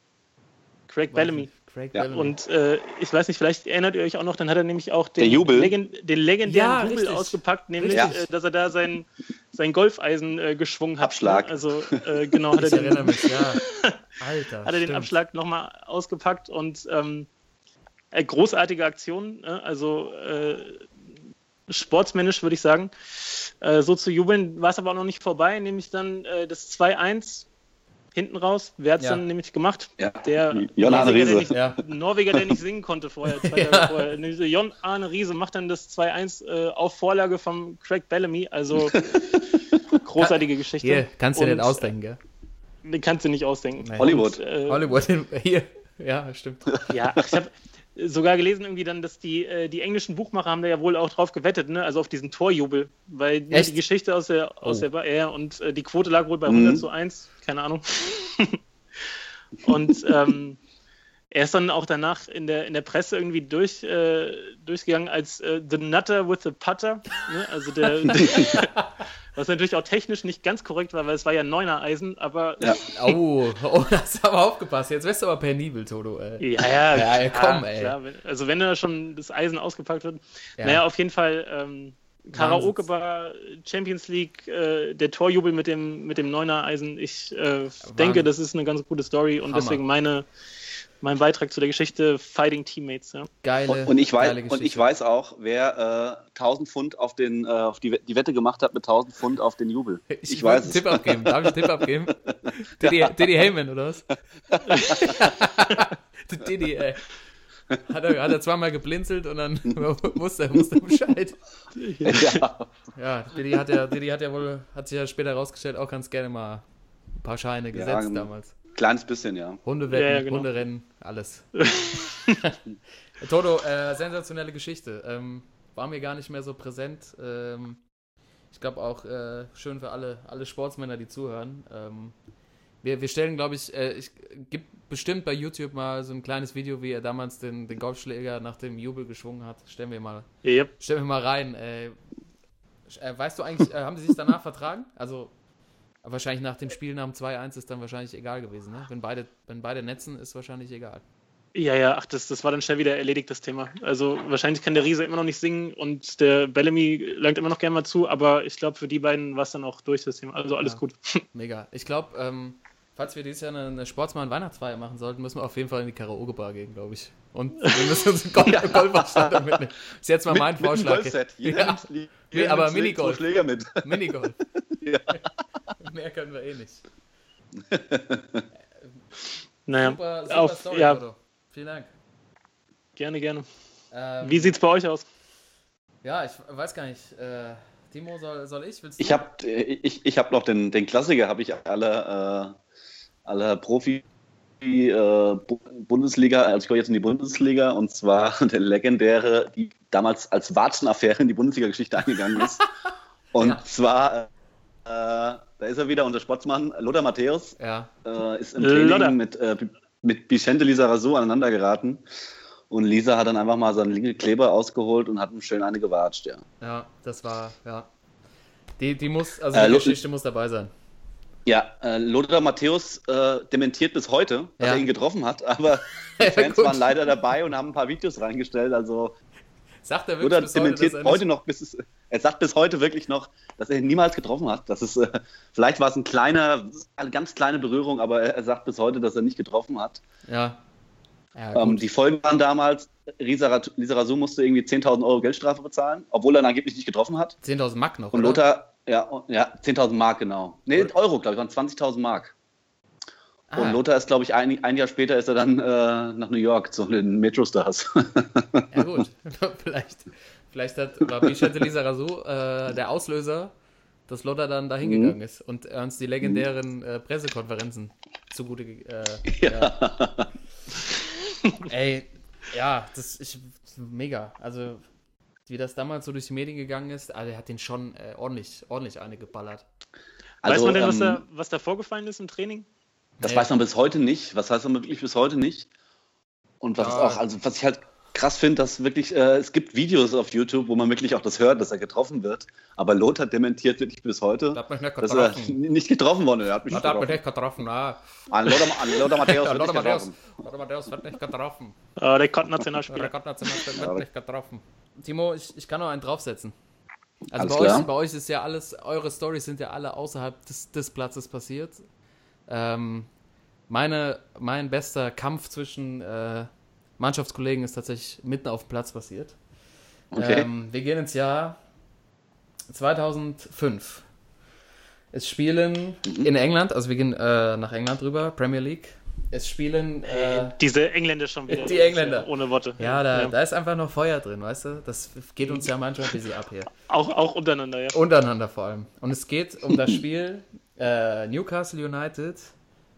Craig Bellamy. Craig Ja. Und äh, ich weiß nicht, vielleicht erinnert ihr euch auch noch, dann hat er nämlich auch den, Jubel. Legend, den legendären Ja, Jubel richtig. ausgepackt, nämlich, äh, dass er da sein, sein Golfeisen äh, geschwungen hat. Abschlag. Also, äh, genau, hat er den, mich, ja. (laughs) Alter. hat er den. Abschlag nochmal ausgepackt und ähm, äh, großartige Aktion. Ne? Also, äh, sportsmännisch würde ich sagen. Äh, so zu jubeln war es aber auch noch nicht vorbei, nämlich dann äh, das 2-1 hinten raus. Wer hat es Ja. dann nämlich gemacht? Ja. Der Jon Arne Norweger, der Riese. nicht, Ja. Norweger, der nicht singen konnte vorher. (laughs) Vorher. Jon Arne Riese macht dann das 2-1 äh, auf Vorlage vom Craig Bellamy. Also (laughs) Großartige Geschichte. Hier, kannst du dir nicht ausdenken, gell? äh, Kannst du nicht ausdenken. Nee. Hollywood. Und, äh, Hollywood, (laughs) hier. Ja, stimmt. Ja, ich habe sogar gelesen irgendwie dann, dass die, äh, die englischen Buchmacher haben da ja wohl auch drauf gewettet, ne? Also auf diesen Torjubel, weil ne, die Geschichte aus der aus Oh. der ja, und äh, die Quote lag wohl bei Mhm. 100 zu 1, keine Ahnung. (laughs) und ähm, er ist dann auch danach in der, in der Presse irgendwie durch, äh, durchgegangen als äh, The Nutter with the Putter. Ne? Also der, (laughs) (laughs) was natürlich auch technisch nicht ganz korrekt war, weil es war ja Neuner Eisen, aber Ja. (laughs) Oh, oh, das hast aber aufgepasst. Jetzt wärst du aber penibel, Toto. Ey. Ja, ja, Ja, ja, komm, ey. Klar, also wenn da schon das Eisen ausgepackt wird. Ja. Naja, auf jeden Fall ähm, Karaoke Bar, Champions League, äh, der Torjubel mit dem, mit dem Neuner Eisen. Ich äh, denke, das ist eine ganz gute Story und Hammer. deswegen meine, mein Beitrag zu der Geschichte Fighting Teammates. Ja. Geile, Und, und, ich weiß, geile und ich weiß auch, wer äh, 1000 Pfund auf, den, äh, auf die, die Wette gemacht hat mit 1000 Pfund auf den Jubel. Ich, Ich, weiß es. Tipp abgeben. Darf ich einen Tipp abgeben? (laughs) Diddy, Diddy Heyman, oder was? (laughs) (laughs) Diddy, ey. Hat er, hat er zweimal geblinzelt und dann wusste er, wusste Bescheid. ja. Ja, Diddy hat ja, Diddy hat ja wohl, hat sich ja später herausgestellt, auch ganz gerne mal ein paar Scheine gesetzt genau. damals. Kleines bisschen, ja. Hundewetten, Ja, ja, genau. Hunderennen, alles. (laughs) Toto, äh, sensationelle Geschichte. Ähm, war mir gar nicht mehr so präsent. Ähm, ich glaube auch äh, schön für alle, alle Sportsmänner, die zuhören. Ähm, wir, wir stellen, glaube ich, äh, ich gibt bestimmt bei YouTube mal so ein kleines Video, wie er damals den, den Golfschläger nach dem Jubel geschwungen hat. Stellen wir mal, Yep. stellen wir mal rein. Äh, äh, weißt du eigentlich, äh, haben sie sich danach (laughs) vertragen? Also wahrscheinlich nach dem Spiel nach dem 2-1 ist dann wahrscheinlich egal gewesen, ne? Wenn beide, wenn beide netzen, ist wahrscheinlich egal. Ja, ja, ach, das, das war dann schnell wieder erledigt, das Thema. Also wahrscheinlich kann der Riese immer noch nicht singen und der Bellamy langt immer noch gerne mal zu, aber ich glaube, für die beiden war es dann auch durch das Thema. Also alles Ja. gut. (laughs) Mega. Ich glaube, ähm, falls wir dieses Jahr eine, eine Sportsmann-Weihnachtsfeier machen sollten, müssen wir auf jeden Fall in die Karaoke-Bar gehen, glaube ich. Und wir müssen uns einen Golf Golfausstattung mitnehmen. Ist jetzt mal mein mit, Vorschlag. Mit einem Golfset. Jeder Ja. nimmt, Nee, aber Minigolf. Schläger mit. Minigolf. (laughs) Ja. Mehr können wir eh nicht. (laughs) Naja, Super, super auf, Story, ja, Toto. Vielen Dank. gerne, gerne. Ähm, Wie sieht's bei euch aus? Ja, ich weiß gar nicht. Äh, Timo, soll, soll ich? Willst du? Ich habe ich, ich hab noch den, den Klassiker, habe ich alle, äh, alle Profi äh, Bu- Bundesliga, also ich gehe jetzt in die Bundesliga und zwar (laughs) der legendäre, die damals als Watschen-Affäre in die Bundesliga-Geschichte eingegangen ist. (laughs) Und Ja. zwar, äh, da ist er wieder, unser Sportsmann Lothar Matthäus, Ja. äh, ist im Lothar. Training mit, äh, mit Vicente Lizarazu aneinander geraten. Und Lisa hat dann einfach mal seinen linken Kleber ausgeholt und hat ihm schön eine gewatscht, ja. Ja, das war, ja. Die, die muss, also Äh, die Lo- Geschichte muss dabei sein. Ja, äh, Lothar Matthäus äh, dementiert bis heute, dass Ja. er ihn getroffen hat, (laughs) aber die Fans waren leider dabei und haben ein paar Videos reingestellt. Also Sagt er wirklich bis heute, dementiert er heute, nicht- noch, bis es, er sagt bis heute wirklich noch, dass er ihn niemals getroffen hat. Das ist, äh, vielleicht war es ein kleiner, eine ganz kleine Berührung, aber er, er sagt bis heute, dass er nicht getroffen hat. Ja. Ja, Ähm, die Folgen waren damals, Lisa Rasu musste irgendwie 10.000 Euro Geldstrafe bezahlen, obwohl er ihn angeblich nicht getroffen hat. 10.000 Mark noch, Und oder? Lothar, ja, und- ja 10.000 Mark genau. Nee, Und- Euro, glaube ich, waren 20.000 Mark. Ah, Und Lothar ist, glaube ich, ein, ein Jahr später ist er dann äh, nach New York zu den Metro Stars. (laughs) Ja gut, (laughs) vielleicht, vielleicht hat, war Bichette Lisa Razou äh, der Auslöser, dass Lothar dann da hingegangen ist und uns die legendären äh, Pressekonferenzen zugute äh, ja. (laughs) (laughs) Ey, ja, das ist mega. Also, wie das damals so durch die Medien gegangen ist, also er hat den schon äh, ordentlich, ordentlich eine geballert. weiß man denn, was, ähm, da, was da vorgefallen ist im Training? Das Nee. weiß man bis heute nicht. Was heißt man wirklich bis heute nicht? Und was Ja. auch, also was ich halt krass finde, dass wirklich, äh, es gibt Videos auf YouTube, wo man wirklich auch das hört, dass er getroffen wird. Aber Lothar dementiert wirklich bis heute, Da hat mich nicht dass er getroffen. nicht getroffen wurde. Er hat mich Da nicht hat mich getroffen. nicht getroffen, ah. An Lothar, an Lothar Matthäus (laughs) wird Lothar nicht Matthäus, getroffen. Lothar Matthäus wird nicht getroffen. Äh, der Nationalspieler. Rekordnationalspieler wird nicht getroffen. Timo, ich, ich kann noch einen draufsetzen. Also bei euch, bei euch ist ja alles, eure Storys sind ja alle außerhalb des, des Platzes passiert. Ähm, meine, mein bester Kampf zwischen äh, Mannschaftskollegen ist tatsächlich mitten auf dem Platz passiert. Okay. Ähm, wir gehen ins Jahr 2005. Es spielen Mhm. in England, also wir gehen äh, nach England rüber, Premier League. Es spielen. Äh, Diese Engländer schon wieder. Die Engländer. Ohne Worte. ja, da, da ist einfach noch Feuer drin, weißt du? Das geht uns ja manchmal ein bisschen ab hier. Auch, auch untereinander, ja. Untereinander vor allem. Und es geht um das Spiel äh, Newcastle United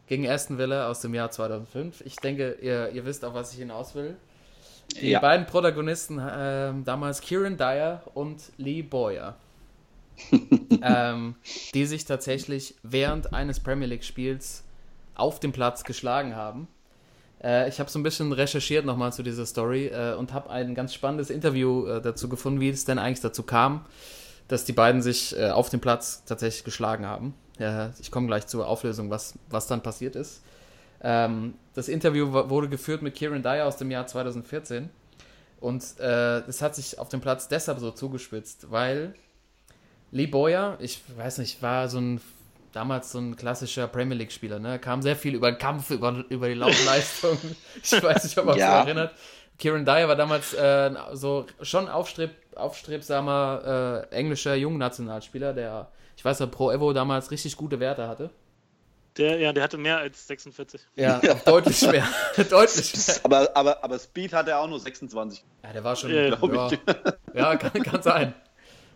gegen Aston Villa aus dem Jahr 2005. Ich denke, ihr, ihr wisst, auf was ich hinaus will. Die Ja. beiden Protagonisten ähm, damals Kieran Dyer und Lee Boyer. (laughs) ähm, die sich tatsächlich während eines Premier League-Spiels auf dem Platz geschlagen haben. Äh, ich habe so ein bisschen recherchiert nochmal zu dieser Story äh, und habe ein ganz spannendes Interview äh, dazu gefunden, wie es denn eigentlich dazu kam, dass die beiden sich äh, auf dem Platz tatsächlich geschlagen haben. Ja, ich komme gleich zur Auflösung, was, was dann passiert ist. Ähm, das Interview wurde geführt mit Kieran Dyer aus dem Jahr 2014 und äh, es hat sich auf dem Platz deshalb so zugespitzt, weil Lee Boyer, ich weiß nicht, war so ein damals so ein klassischer Premier League Spieler, ne? Kam sehr viel über den Kampf, über, über die Laufleistung. (laughs) ich weiß nicht, ob man Ja. sich erinnert. Kieran Dyer war damals äh, so schon aufstreb, aufstrebsamer äh, englischer Jungnationalspieler, der, ich weiß ja, Pro Evo damals richtig gute Werte hatte. Der, ja, der hatte mehr als 46. Ja, auch deutlich mehr. (laughs) deutlich mehr. Aber, aber, aber Speed hat er auch nur 26. Ja, der war schon. Ja, glaub ja, ich. ja kann, kann sein.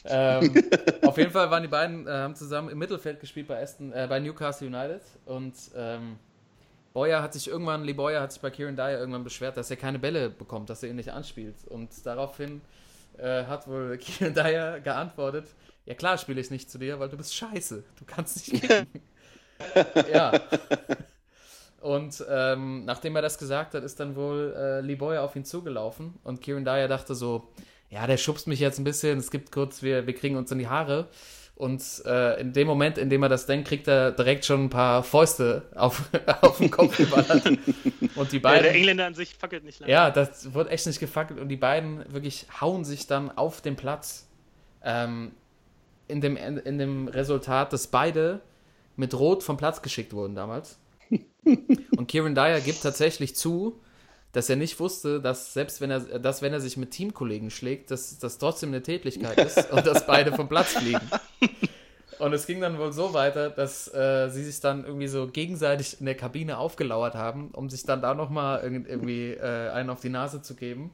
ähm, auf jeden Fall waren die beiden, äh, haben zusammen im Mittelfeld gespielt bei, Aston, äh, bei Newcastle United und ähm, Boyer hat sich irgendwann, Lee Boyer hat sich bei Kieran Dyer irgendwann beschwert, dass er keine Bälle bekommt, dass er ihn nicht anspielt. Und daraufhin äh, hat wohl (laughs) Kieran Dyer geantwortet, ja klar spiele ich nicht zu dir, weil du bist scheiße. Du kannst nicht (laughs) kicken. (laughs) ja. Und ähm, nachdem er das gesagt hat, ist dann wohl äh, Lee Boyer auf ihn zugelaufen und Kieran Dyer dachte so, ja, der schubst mich jetzt ein bisschen, es gibt kurz, wir, wir kriegen uns in die Haare. Und äh, in dem Moment, in dem er das denkt, kriegt er direkt schon ein paar Fäuste auf, (laughs) auf den Kopf geballert. Und die Ja, beiden. der Engländer an sich fackelt nicht lange. Ja, das wird echt nicht gefackelt und die beiden wirklich hauen sich dann auf den Platz. Ähm, in, dem, in dem Resultat, dass beide mit Rot vom Platz geschickt wurden damals. (laughs) Und Kieran Dyer gibt tatsächlich zu, dass er nicht wusste, dass selbst wenn er, dass wenn er sich mit Teamkollegen schlägt, dass das trotzdem eine Tätlichkeit ist (laughs) und dass beide vom Platz fliegen. (laughs) Und es ging dann wohl so weiter, dass äh, sie sich dann irgendwie so gegenseitig in der Kabine aufgelauert haben, um sich dann da nochmal irgendwie äh, einen auf die Nase zu geben.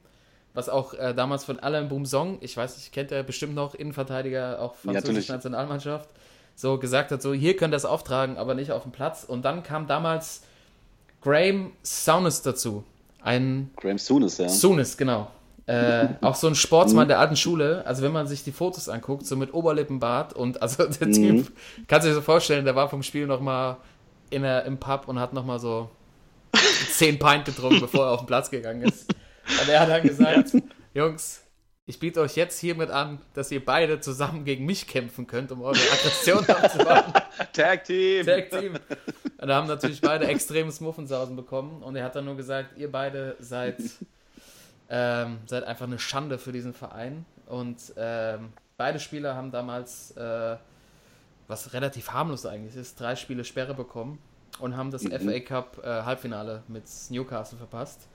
Was auch äh, damals von Alain Boumsong, ich weiß nicht, kennt er bestimmt noch, Innenverteidiger, auch französische Nationalmannschaft, so gesagt hat, so hier könnt ihr das auftragen, aber nicht auf dem Platz. Und dann kam damals Graham Souness dazu. Ein Graham Souness, ja. Souness, genau. Äh, auch so ein Sportsmann der alten Schule. Also wenn man sich die Fotos anguckt, so mit Oberlippenbart und also der Typ, kannst du dir so vorstellen, der war vom Spiel nochmal in der, im Pub und hat nochmal so 10 Pint getrunken, bevor er auf den Platz gegangen ist. Und er hat dann gesagt, Jungs, ich biete euch jetzt hiermit an, dass ihr beide zusammen gegen mich kämpfen könnt, um eure Aggression (laughs) abzubauen. Tag Team! Tag Team. Und da haben natürlich beide extremes Muffensausen bekommen und er hat dann nur gesagt, ihr beide seid, (laughs) ähm, seid einfach eine Schande für diesen Verein. Und ähm, beide Spieler haben damals, äh, was relativ harmlos eigentlich ist, drei Spiele Sperre bekommen und haben das FA Cup äh, Halbfinale mit Newcastle verpasst.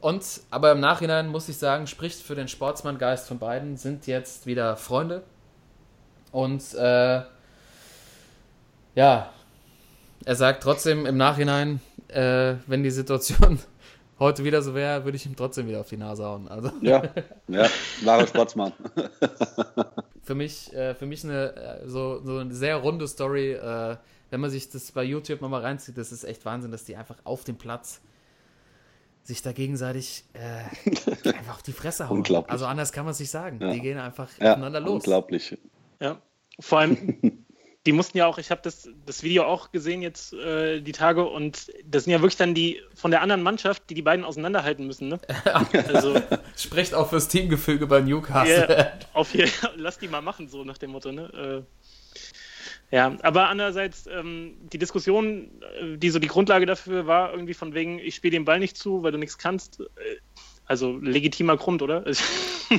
Und, aber im Nachhinein muss ich sagen, spricht für den Sportsmanngeist von beiden, sind jetzt wieder Freunde. Und äh, ja, er sagt trotzdem im Nachhinein, äh, wenn die Situation (laughs) heute wieder so wäre, würde ich ihm trotzdem wieder auf die Nase hauen. Also Ja, ja, (laughs) wahrer Sportsmann. (laughs) für mich, äh, für mich eine äh, so, so eine sehr runde Story. Äh, wenn man sich das bei YouTube nochmal reinzieht, das ist echt Wahnsinn, dass die einfach auf dem Platz sich da gegenseitig äh, einfach auf die Fresse hauen. Unglaublich. Also anders kann man es nicht sagen. Ja. Die gehen einfach Ja, aufeinander los. unglaublich. Ja, vor allem, die mussten ja auch, ich habe das, das Video auch gesehen jetzt äh, die Tage und das sind ja wirklich dann die von der anderen Mannschaft, die die beiden auseinanderhalten müssen. Ne? (laughs) Also, Spricht auch fürs Teamgefüge bei Newcastle. ja, auf hier, (laughs) lass die mal machen, so nach dem Motto. Ne? Äh, ja, aber andererseits, ähm, die Diskussion, äh, die so die Grundlage dafür war, irgendwie von wegen, ich spiele den Ball nicht zu, weil du nichts kannst. Äh, also legitimer Grund, oder? (laughs)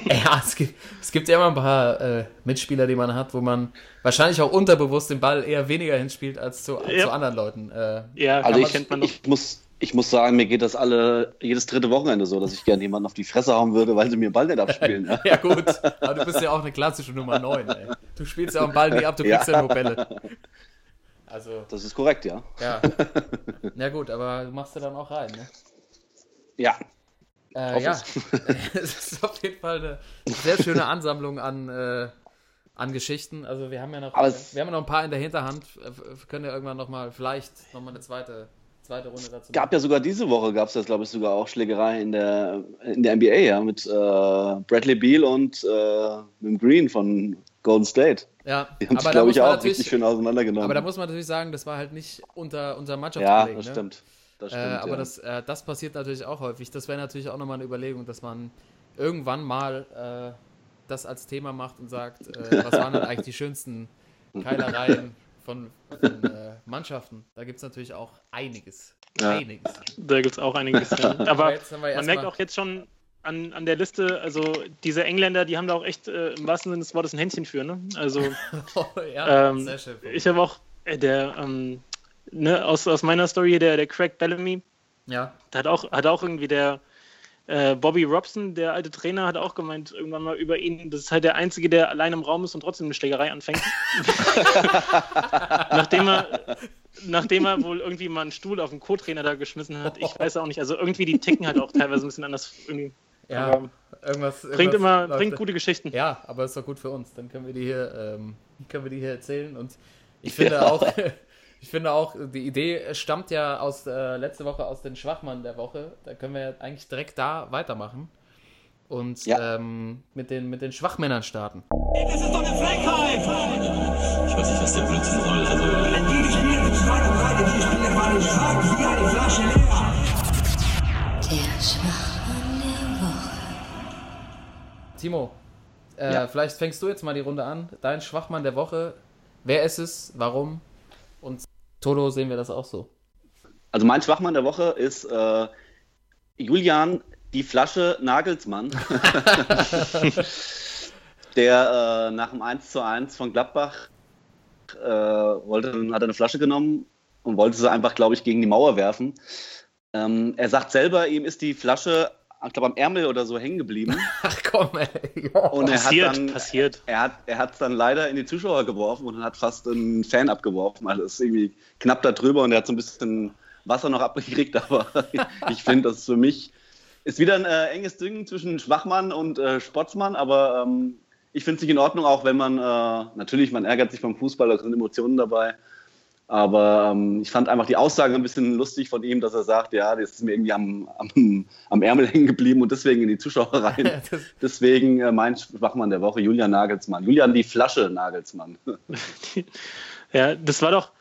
Ja, es gibt, es gibt ja immer ein paar äh, Mitspieler, die man hat, wo man wahrscheinlich auch unterbewusst den Ball eher weniger hinspielt als zu, Ja. zu anderen Leuten. Äh, ja, Also ich, kennt man ich, muss, ich muss sagen, mir geht das alle jedes dritte Wochenende so, dass ich gerne jemanden auf die Fresse hauen würde, weil sie mir den Ball nicht abspielen. Ja. (laughs) ja, gut, aber du bist ja auch eine klassische Nummer 9. Ey. Du spielst ja auch einen Ball nie ab, du kriegst ja, Ja. nur Bälle. Also, Das ist korrekt, ja. ja. (laughs) Na gut, aber du machst ja dann auch rein, ne? Ja. Äh, ja, (laughs) es ist auf jeden Fall eine sehr schöne Ansammlung an, äh, an Geschichten. Also wir haben ja noch, äh, es- wir haben ja noch ein paar in der Hinterhand. Äh, Wir können ja irgendwann noch mal, vielleicht noch mal eine zweite, zweite Runde dazu. Gab ja sogar diese Woche, gab es das, glaube ich, sogar auch Schlägerei in der, in der NBA, ja, mit äh, Bradley Beal und äh, mit dem Green von Golden State. ja, Die haben aber sich, da glaube muss ich, man auch natürlich, richtig schön auseinandergenommen. aber da muss man natürlich sagen, das war halt nicht unter unser ja, Mannschaftskollegen. das ne? stimmt. Das stimmt Äh, aber ja. das, äh, das passiert natürlich auch häufig. Das wäre natürlich auch nochmal eine Überlegung, dass man irgendwann mal äh, das als Thema macht und sagt, äh, (laughs) was waren denn eigentlich die schönsten Keilereien von, von äh, Mannschaften? Da gibt es natürlich auch einiges. Ja. Einiges. Da gibt es auch einiges. (laughs) Aber wir man merkt auch jetzt schon an, an der Liste, also diese Engländer, die haben da auch echt äh, im wahrsten Sinne des Wortes ein Händchen für. Ne? Also (laughs) ja, ähm, sehr schön. ich habe auch äh, der ähm, ne, aus, aus meiner Story der, der Craig Bellamy, Ja, da hat auch, hat auch irgendwie der äh, Bobby Robson, der alte Trainer, hat auch gemeint irgendwann mal über ihn, das ist halt der Einzige, der allein im Raum ist und trotzdem eine Schlägerei anfängt. (laughs) nachdem, er, nachdem er wohl irgendwie mal einen Stuhl auf den Co-Trainer da geschmissen hat. Ich weiß auch nicht, also irgendwie die ticken halt auch teilweise ein bisschen anders. Irgendwie. ja. Aber irgendwas, Bringt irgendwas immer bringt gute Geschichten. Ja, aber ist doch gut für uns. Dann können wir die hier, ähm, können wir die hier erzählen. Und ich (laughs) finde auch, ich finde auch, die Idee stammt ja aus äh, letzte Woche aus den Schwachmann der Woche. Da können wir ja eigentlich direkt da weitermachen und Ja. ähm, mit den mit den Schwachmännern starten. Das ist doch eine Frechheit! Ich weiß nicht, was der Blödsinn soll. Also, die die wie eine Flasche leer. Der Schwachmann der Woche. Timo, äh, Ja. vielleicht fängst du jetzt mal die Runde an. Dein Schwachmann der Woche. Wer ist es? Warum? Toto sehen wir das auch so. Also mein Schwachmann der Woche ist äh, Julian die Flasche Nagelsmann, (laughs) der äh, nach dem 1 zu 1 von Gladbach äh, wollte, hat eine Flasche genommen und wollte sie einfach, glaube ich, gegen die Mauer werfen. Ähm, er sagt selber, ihm ist die Flasche, ich glaube, am Ärmel oder so hängen geblieben. (laughs) Ach komm, ey. Ja. Und er hat Passiert, dann, passiert. Er hat er hat's dann leider in die Zuschauer geworfen und hat fast einen Fan abgeworfen. Also ist irgendwie knapp da drüber und er hat so ein bisschen Wasser noch abgekriegt. (laughs) Aber ich finde, das ist für mich ist wieder ein äh, enges Ding zwischen Schwachmann und äh, Sportsmann. Aber ähm, ich finde es nicht in Ordnung, auch wenn man äh, natürlich man ärgert sich beim Fußball, da sind Emotionen dabei. Aber ähm, ich fand einfach die Aussage ein bisschen lustig von ihm, dass er sagt, ja, das ist mir irgendwie am, am, am Ärmel (laughs) hängen geblieben und deswegen in die Zuschauer rein. (laughs) Deswegen äh, mein Schwachmann der Woche, Julian Nagelsmann. Julian die Flasche Nagelsmann. (laughs) Ja, das war doch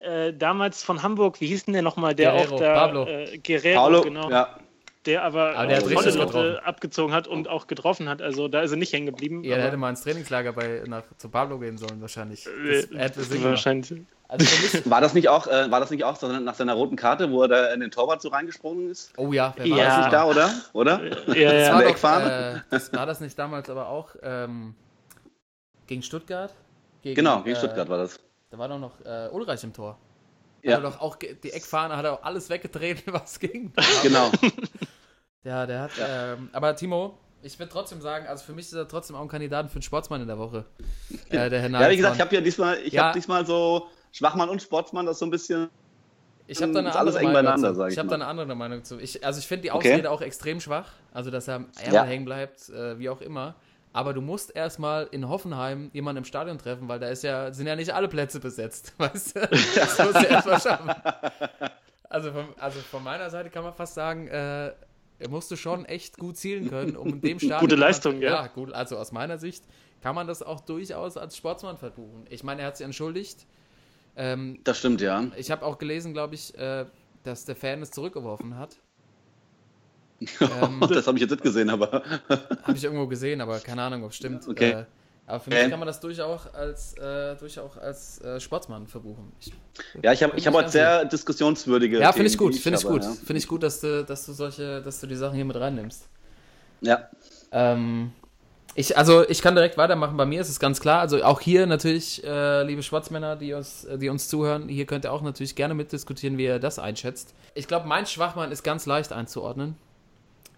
äh, damals von Hamburg, wie hieß denn der nochmal, der Guerrero, auch da Pablo. Äh, Guerrero, Paulo, genau, ja, der aber, Aber der volle Leute getroffen. abgezogen hat und auch getroffen hat. Also da ist er nicht hängen geblieben. Ja, der hätte mal ins Trainingslager bei, nach, zu Pablo gehen sollen, wahrscheinlich. Das äh, Sinn gemacht. wahrscheinlich. Also war das nicht auch, äh, war das nicht auch so nach seiner roten Karte, wo er da in den Torwart so reingesprungen ist? oh ja, wer Ja. war War das das nicht da, oder? Oder? Ja, (laughs) Das ja. war, doch, äh, das war das nicht damals aber auch ähm, gegen Stuttgart? Gegen, Genau, gegen äh, Stuttgart war das. Da war doch noch äh, Ulreich im Tor. Ja. Hat er doch auch die Eckfahne hat er auch alles weggedreht, (laughs) was ging. Genau. (laughs) Ja, der hat. Ähm, aber Timo, ich würde trotzdem sagen, also für mich ist er trotzdem auch ein Kandidat für den Sportsmann in der Woche. (laughs) Äh, der Herr Ja, wie gesagt, ich habe ja diesmal, ich Ja. habe diesmal so Schwachmann und Sportsmann, das so ein bisschen. Ich habe da eine alles andere Meinung ich Ich habe da eine andere Meinung zu. Ich, also ich finde die Okay. Ausrede auch extrem schwach. Also dass er am Ärmel Ja. hängen bleibt, äh, wie auch immer. Aber du musst erstmal in Hoffenheim jemanden im Stadion treffen, weil da ist ja, sind ja nicht alle Plätze besetzt. (laughs) Weißt du? Das musst du erstmal schaffen. (laughs) Also von, also von meiner Seite kann man fast sagen, äh, musst du schon echt gut zielen können, um in dem (laughs) Stadion. Gute Leistung, ja. Ja, gut. Also aus meiner Sicht kann man das auch durchaus als Sportsmann verbuchen. Ich meine, er hat sich entschuldigt. Ähm, Das stimmt, ja. ich habe auch gelesen, glaube ich, äh, dass der Fan es zurückgeworfen hat. (laughs) Ähm, das habe ich jetzt nicht gesehen, aber. habe ich irgendwo gesehen, aber keine Ahnung, ob es stimmt. Okay. Äh, aber für mich Äh. kann man das durchaus als, äh, durchaus als äh, Sportsmann verbuchen. Ich, Ja, ich habe ich hab ich sehr diskussionswürdige. ja, finde ich gut, finde ich habe, gut. Ja. Finde ich gut, dass du, dass du solche, dass du die Sachen hier mit reinnimmst. ja. Ähm, ich, also ich kann direkt weitermachen. Bei mir ist es ganz klar. Also auch hier natürlich, äh, liebe Schwarzmänner, die uns, die uns zuhören, hier könnt ihr auch natürlich gerne mitdiskutieren, wie ihr das einschätzt. Ich glaube, mein Schwachmann ist ganz leicht einzuordnen.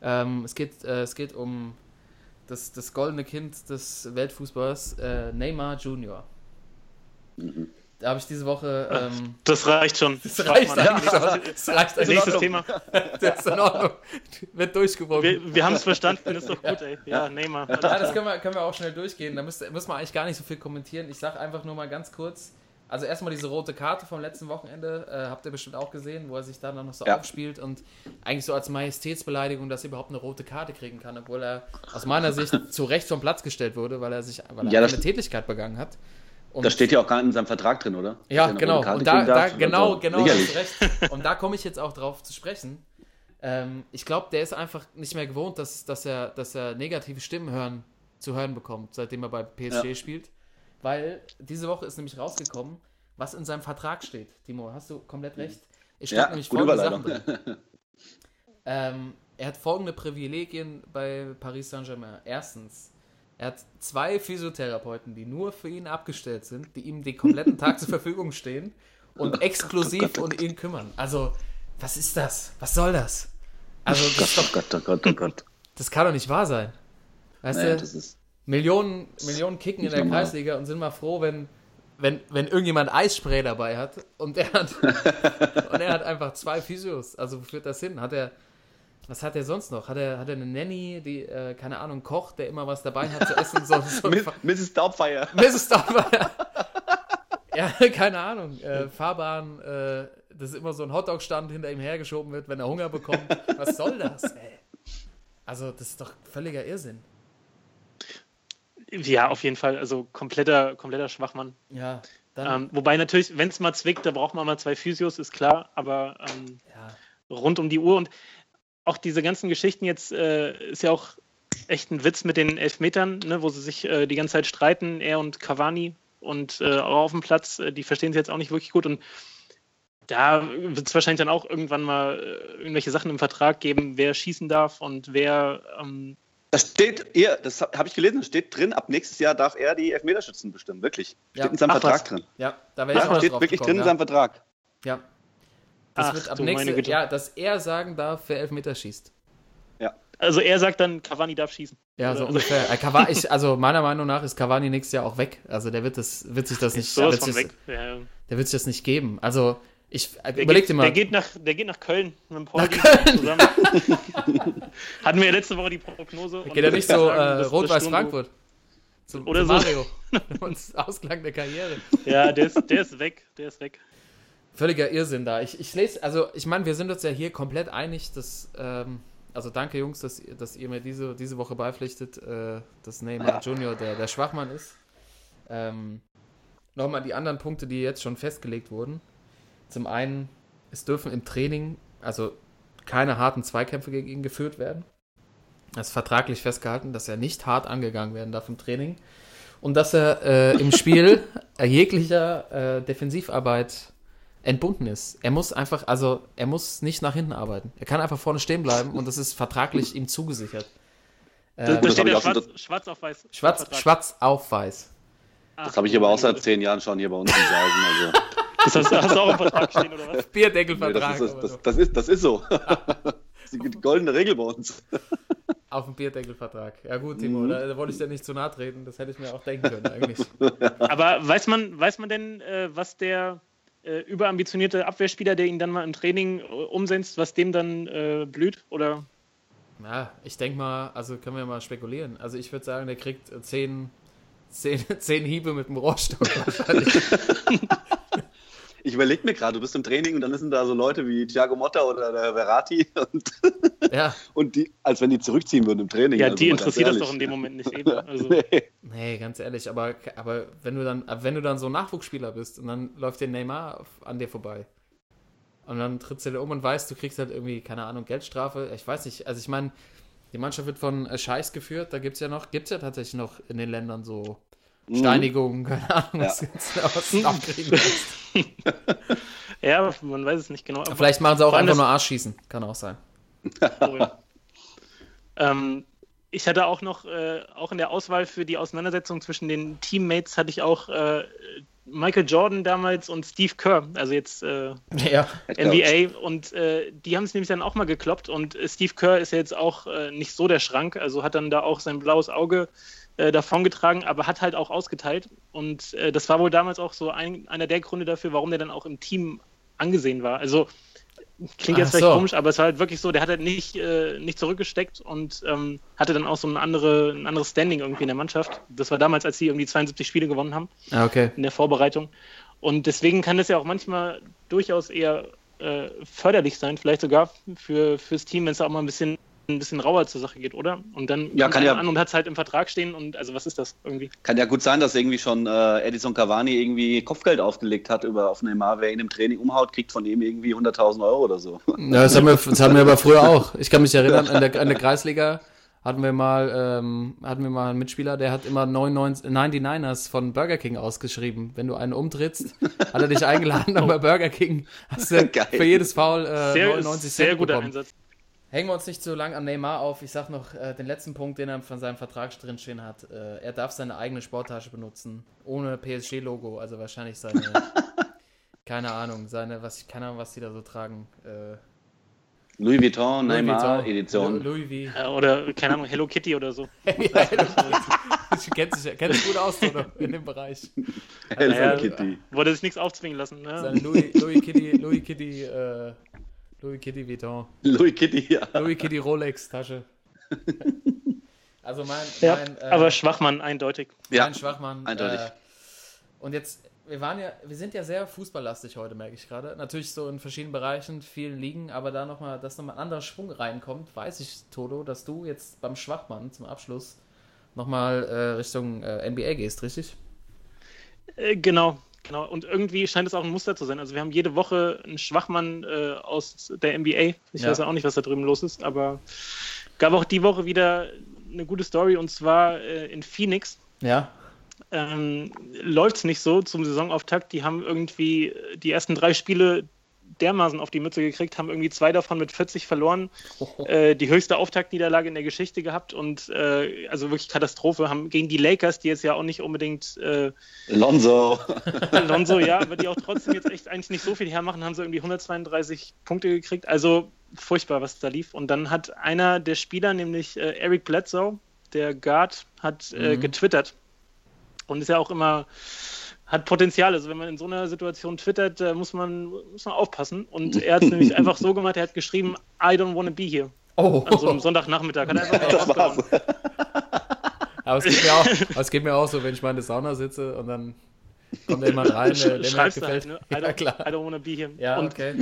Ähm, es, geht, äh, es geht um das, das goldene Kind des Weltfußballs, äh, Neymar Junior. Da habe ich diese Woche. Ähm, Das reicht schon. (laughs) (laughs) das reicht eigentlich schon. Das reicht eigentlich Nächstes. Thema. (laughs) Das ist in Ordnung. Wird durchgewunken. Wir, wir haben es verstanden, ist doch gut, ey. Ja, Neymar. Ja, das können wir, können wir auch schnell durchgehen. Da müsste, müssen wir eigentlich gar nicht so viel kommentieren. Ich sage einfach nur mal ganz kurz. Also erstmal diese rote Karte vom letzten Wochenende, äh, habt ihr bestimmt auch gesehen, wo er sich dann noch so Ja. aufspielt und eigentlich so als Majestätsbeleidigung, dass er überhaupt eine rote Karte kriegen kann, obwohl er aus meiner Sicht (laughs) zu Recht vom Platz gestellt wurde, weil er sich weil er Ja, eine Tätigkeit begangen hat. Und Das steht ja auch gar nicht in seinem Vertrag drin, oder? Ja, genau. Und da, da genau, Also, genau, sicherlich. hast recht. Und da komme ich jetzt auch drauf zu sprechen. Ähm, ich glaube, der ist einfach nicht mehr gewohnt, dass, dass, er, dass er negative Stimmen hören, zu hören bekommt, seitdem er bei PSG Ja. spielt. Weil diese Woche ist nämlich rausgekommen, was in seinem Vertrag steht. Timo, hast du komplett recht. Es steht Ja, nämlich folgende Sachen drin. Ähm, er hat folgende Privilegien bei Paris Saint-Germain. Erstens, er hat zwei Physiotherapeuten, die nur für ihn abgestellt sind, die ihm den kompletten Tag zur (laughs) Verfügung stehen und exklusiv um ihn kümmern. Also, was ist das? Was soll das? Also, das, Oh doch, Gott, oh Gott, oh Gott. das kann doch nicht wahr sein. Weißt Nee, du, das ist, Millionen, Millionen kicken in der. Kreisliga und sind mal froh, wenn, wenn, wenn irgendjemand Eisspray dabei hat und er hat, (laughs) und er hat einfach zwei Physios. Also wo führt das hin? Hat er, was hat er sonst noch? Hat er, hat er eine Nanny, die, äh, keine Ahnung, kocht, der immer was dabei hat zu essen? So, so (laughs) Mrs. Doubtfire. (laughs) Mrs. Doubtfire. ja, keine Ahnung. Äh, Fahrbahn, äh, das ist immer so ein Hotdog-Stand hinter ihm hergeschoben wird, wenn er Hunger bekommt. Was soll das, ey? Also, das ist doch völliger Irrsinn. Ja, auf jeden Fall. Also kompletter, kompletter Schwachmann. Ja, Ähm, wobei natürlich, wenn es mal zwickt, da braucht man mal zwei Physios, ist klar. Aber ähm, ja. rund um die Uhr und auch diese ganzen Geschichten jetzt äh, ist ja auch echt ein Witz mit den Elfmetern, ne, wo sie sich äh, die ganze Zeit streiten, er und Cavani und äh, auch auf dem Platz, äh, die verstehen sich jetzt auch nicht wirklich gut und da wird es wahrscheinlich dann auch irgendwann mal äh, irgendwelche Sachen im Vertrag geben, wer schießen darf und wer ähm, Das steht, ihr, das habe ich gelesen, das steht drin, ab nächstes Jahr darf er die Elfmeterschützen bestimmen, wirklich. Ja. Steht in seinem Ach, Vertrag was. drin. Ja, da wäre ich Ja, auch noch steht drauf wirklich drin gekommen, in seinem Vertrag. ja. ja. Das Ach, wird ab du meine nächste, Güte. ja, dass er sagen darf, wer Elfmeter schießt. also er sagt dann, Cavani darf schießen. Ja, so ungefähr. Äh, Cavani, ich, also meiner Meinung nach ist Cavani nächstes Jahr auch weg. Also der wird das, wird sich das nicht, Ist sowas wird von sich, weg. Ja, der wird sich das nicht geben. Also ich äh, Der überleg geht, dir mal. Der geht, nach, der geht nach Köln mit dem Köln? zusammen. (laughs) Hatten wir ja letzte Woche die Prognose. Geht er ich nicht (laughs) so äh, Rot-Weiß Frankfurt? Zu, Oder zu so. Mario. (laughs) Und Ausklang der Karriere. Ja, der ist, der ist weg. Der ist weg. Völliger Irrsinn da. Ich, ich lese, also ich meine, wir sind uns ja hier komplett einig, dass, ähm, also danke Jungs, dass, ihr- dass ihr mir diese, diese Woche beipflichtet, äh, dass Neymar Junior der, der Schwachmann ist. Ähm, Nochmal die anderen Punkte, die jetzt schon festgelegt wurden. Zum einen, es dürfen im Training, also keine harten Zweikämpfe gegen ihn geführt werden. Das ist vertraglich festgehalten, dass er nicht hart angegangen werden darf im Training. Und dass er äh, im Spiel (laughs) jeglicher äh, Defensivarbeit entbunden ist. Er muss einfach, also er muss nicht nach hinten arbeiten. Er kann einfach vorne stehen bleiben und das ist vertraglich ihm zugesichert. Da, Ähm, da das steht ja schwarz, schwarz auf weiß. schwarz, schwarz auf weiß. Das habe ich aber auch seit zehn Jahren schon hier bei uns im Sausen. Also, Das (laughs) hast, hast du auch im Vertrag stehen, oder was? nee, das, Bierdeckelvertrag. ist, das, so. das, ist, das ist so. Das (laughs) ist die goldene Regel bei uns. (laughs) Auf dem Bierdeckelvertrag. Ja gut, Timo, Mhm. da, da wollte ich dir nicht zu nahe treten. Das hätte ich mir auch denken können eigentlich. Aber weiß man, weiß man denn, äh, was der äh, überambitionierte Abwehrspieler, der ihn dann mal im Training äh, umsetzt, was dem dann äh, blüht? Oder Ja, ich denke mal, also können wir mal spekulieren. Also ich würde sagen, der kriegt zehn, zehn, (laughs) zehn Hiebe mit dem Rohrstock wahrscheinlich. (laughs) Ich überlege mir gerade, du bist im Training und dann sind da so Leute wie Thiago Motta oder der Verratti und, (laughs) ja, und die, als wenn die zurückziehen würden im Training. ja, Also die interessiert das doch in dem Moment nicht eben. Also, Nee. nee, ganz ehrlich, aber, aber wenn du dann, wenn du dann so ein Nachwuchsspieler bist und dann läuft der Neymar an dir vorbei. Und dann trittst du dir um und weißt, du kriegst halt irgendwie, keine Ahnung, Geldstrafe. Ich weiß nicht, also ich meine, die Mannschaft wird von äh, Scheiß geführt, da gibt es ja noch, gibt es ja tatsächlich noch in den Ländern so Steinigungen, keine Ahnung, was Ja. jetzt was abkriegen kannst. ja, man weiß es nicht genau. Vielleicht machen sie auch einfach nur Arschschießen, kann auch sein. Oh, ja. ähm, ich hatte auch noch, äh, auch in der Auswahl für die Auseinandersetzung zwischen den Teammates hatte ich auch äh, Michael Jordan damals und Steve Kerr, also jetzt äh, (laughs) Ja. NBA und äh, die haben es nämlich dann auch mal gekloppt und äh, Steve Kerr ist ja jetzt auch äh, nicht so der Schrank, also hat dann da auch sein blaues Auge äh, davongetragen, aber hat halt auch ausgeteilt. Und äh, das war wohl damals auch so ein, einer der Gründe dafür, warum der dann auch im Team angesehen war. Also klingt jetzt Ach vielleicht so. komisch, aber es war halt wirklich so, der hat halt nicht, äh, nicht zurückgesteckt und ähm, hatte dann auch so ein, andere, ein anderes Standing irgendwie in der Mannschaft. Das war damals, als sie irgendwie 72 Spiele gewonnen haben Ah, okay. in der Vorbereitung. Und deswegen kann das ja auch manchmal durchaus eher äh, förderlich sein, vielleicht sogar für, fürs Team, wenn es da auch mal ein bisschen, ein bisschen rauer zur Sache geht, oder? Und dann Ja, kommt kann ja- an und hat es halt im Vertrag stehen und also was ist das irgendwie? Kann ja gut sein, dass irgendwie schon äh, Edison Cavani irgendwie Kopfgeld aufgelegt hat über auf Neymar, wer ihn im Training umhaut, kriegt von ihm irgendwie 100.000 Euro oder so. Ja, das haben, wir, das hatten wir aber früher auch. Ich kann mich erinnern, an der, an der (laughs) Kreisliga hatten wir mal, ähm, hatten wir mal einen Mitspieler, der hat immer 99, 99ers von Burger King ausgeschrieben. Wenn du einen umtrittst, hat er dich eingeladen, (laughs) aber Burger King hast du (laughs) Geil. für jedes Foul äh, Sehr, 99 sehr Cent guter bekommen. Einsatz. Hängen wir uns nicht zu lang an Neymar auf. Ich sag noch äh, den letzten Punkt, den er von seinem Vertrag drinstehen hat. Äh, er darf seine eigene Sporttasche benutzen, ohne PSG-Logo. Also wahrscheinlich seine, (laughs) keine Ahnung, seine, was, keine Ahnung, was die da so tragen. Äh, Louis Vuitton, Louis Neymar, Vuitton. Edition. Louis V. Äh, Oder, keine Ahnung, Hello Kitty oder so. (laughs) ja, du kennst dich, kennst dich gut aus, Toto, in dem Bereich. Hello Naja, Kitty. Wurde sich nichts aufzwingen lassen. Ne? Seine Louis, Louis Kitty, Louis Kitty, äh, Louis Kitty Vuitton. Louis Kitty, ja. Louis Kitty Rolex Tasche. (laughs) Also mein, Ja, mein äh, aber Schwachmann eindeutig. Ja, Mein Schwachmann. eindeutig. Äh, und jetzt, wir waren ja, wir sind ja sehr fußballlastig heute, merke ich gerade. Natürlich so in verschiedenen Bereichen, vielen Ligen, aber da nochmal, dass nochmal ein anderer Schwung reinkommt, weiß ich, Toto, dass du jetzt beim Schwachmann zum Abschluss nochmal äh, Richtung äh, NBA gehst, richtig? Äh, genau, genau. Und irgendwie scheint es auch ein Muster zu sein. Also wir haben jede Woche einen Schwachmann äh, aus der NBA. Ich Ja. weiß auch nicht, was da drüben los ist, aber gab auch die Woche wieder eine gute Story und zwar äh, in Phoenix. Ja. Ähm, Läuft es nicht so zum Saisonauftakt. Die haben irgendwie äh, die ersten drei Spiele dermaßen auf die Mütze gekriegt, haben irgendwie zwei davon mit 40 verloren, äh, die höchste Auftaktniederlage in der Geschichte gehabt und äh, also wirklich Katastrophe, haben gegen die Lakers, die jetzt ja auch nicht unbedingt äh, Lonzo. (laughs) Alonso, ja, aber die auch trotzdem jetzt echt eigentlich nicht so viel hermachen, haben sie irgendwie 132 Punkte gekriegt. Also furchtbar, was da lief. Und dann hat einer der Spieler, nämlich äh, Eric Bledsoe, der Guard, hat äh, Mhm. getwittert. Und ist ja auch immer, hat Potenzial. Also wenn man in so einer Situation twittert, äh, muss, man, muss man aufpassen. Und er hat es nämlich einfach so gemacht, er hat geschrieben, I don't wanna be here. Oh, An so einem Sonntagnachmittag. Hat er einfach mal Das war's. aber es geht, mir auch, es geht mir auch so, wenn ich mal in der Sauna sitze und dann kommt jemand rein, (laughs) der, mir halt du gefällt. halt, ne? I Ja, don't, klar. I don't wanna be here. Ja, Und okay.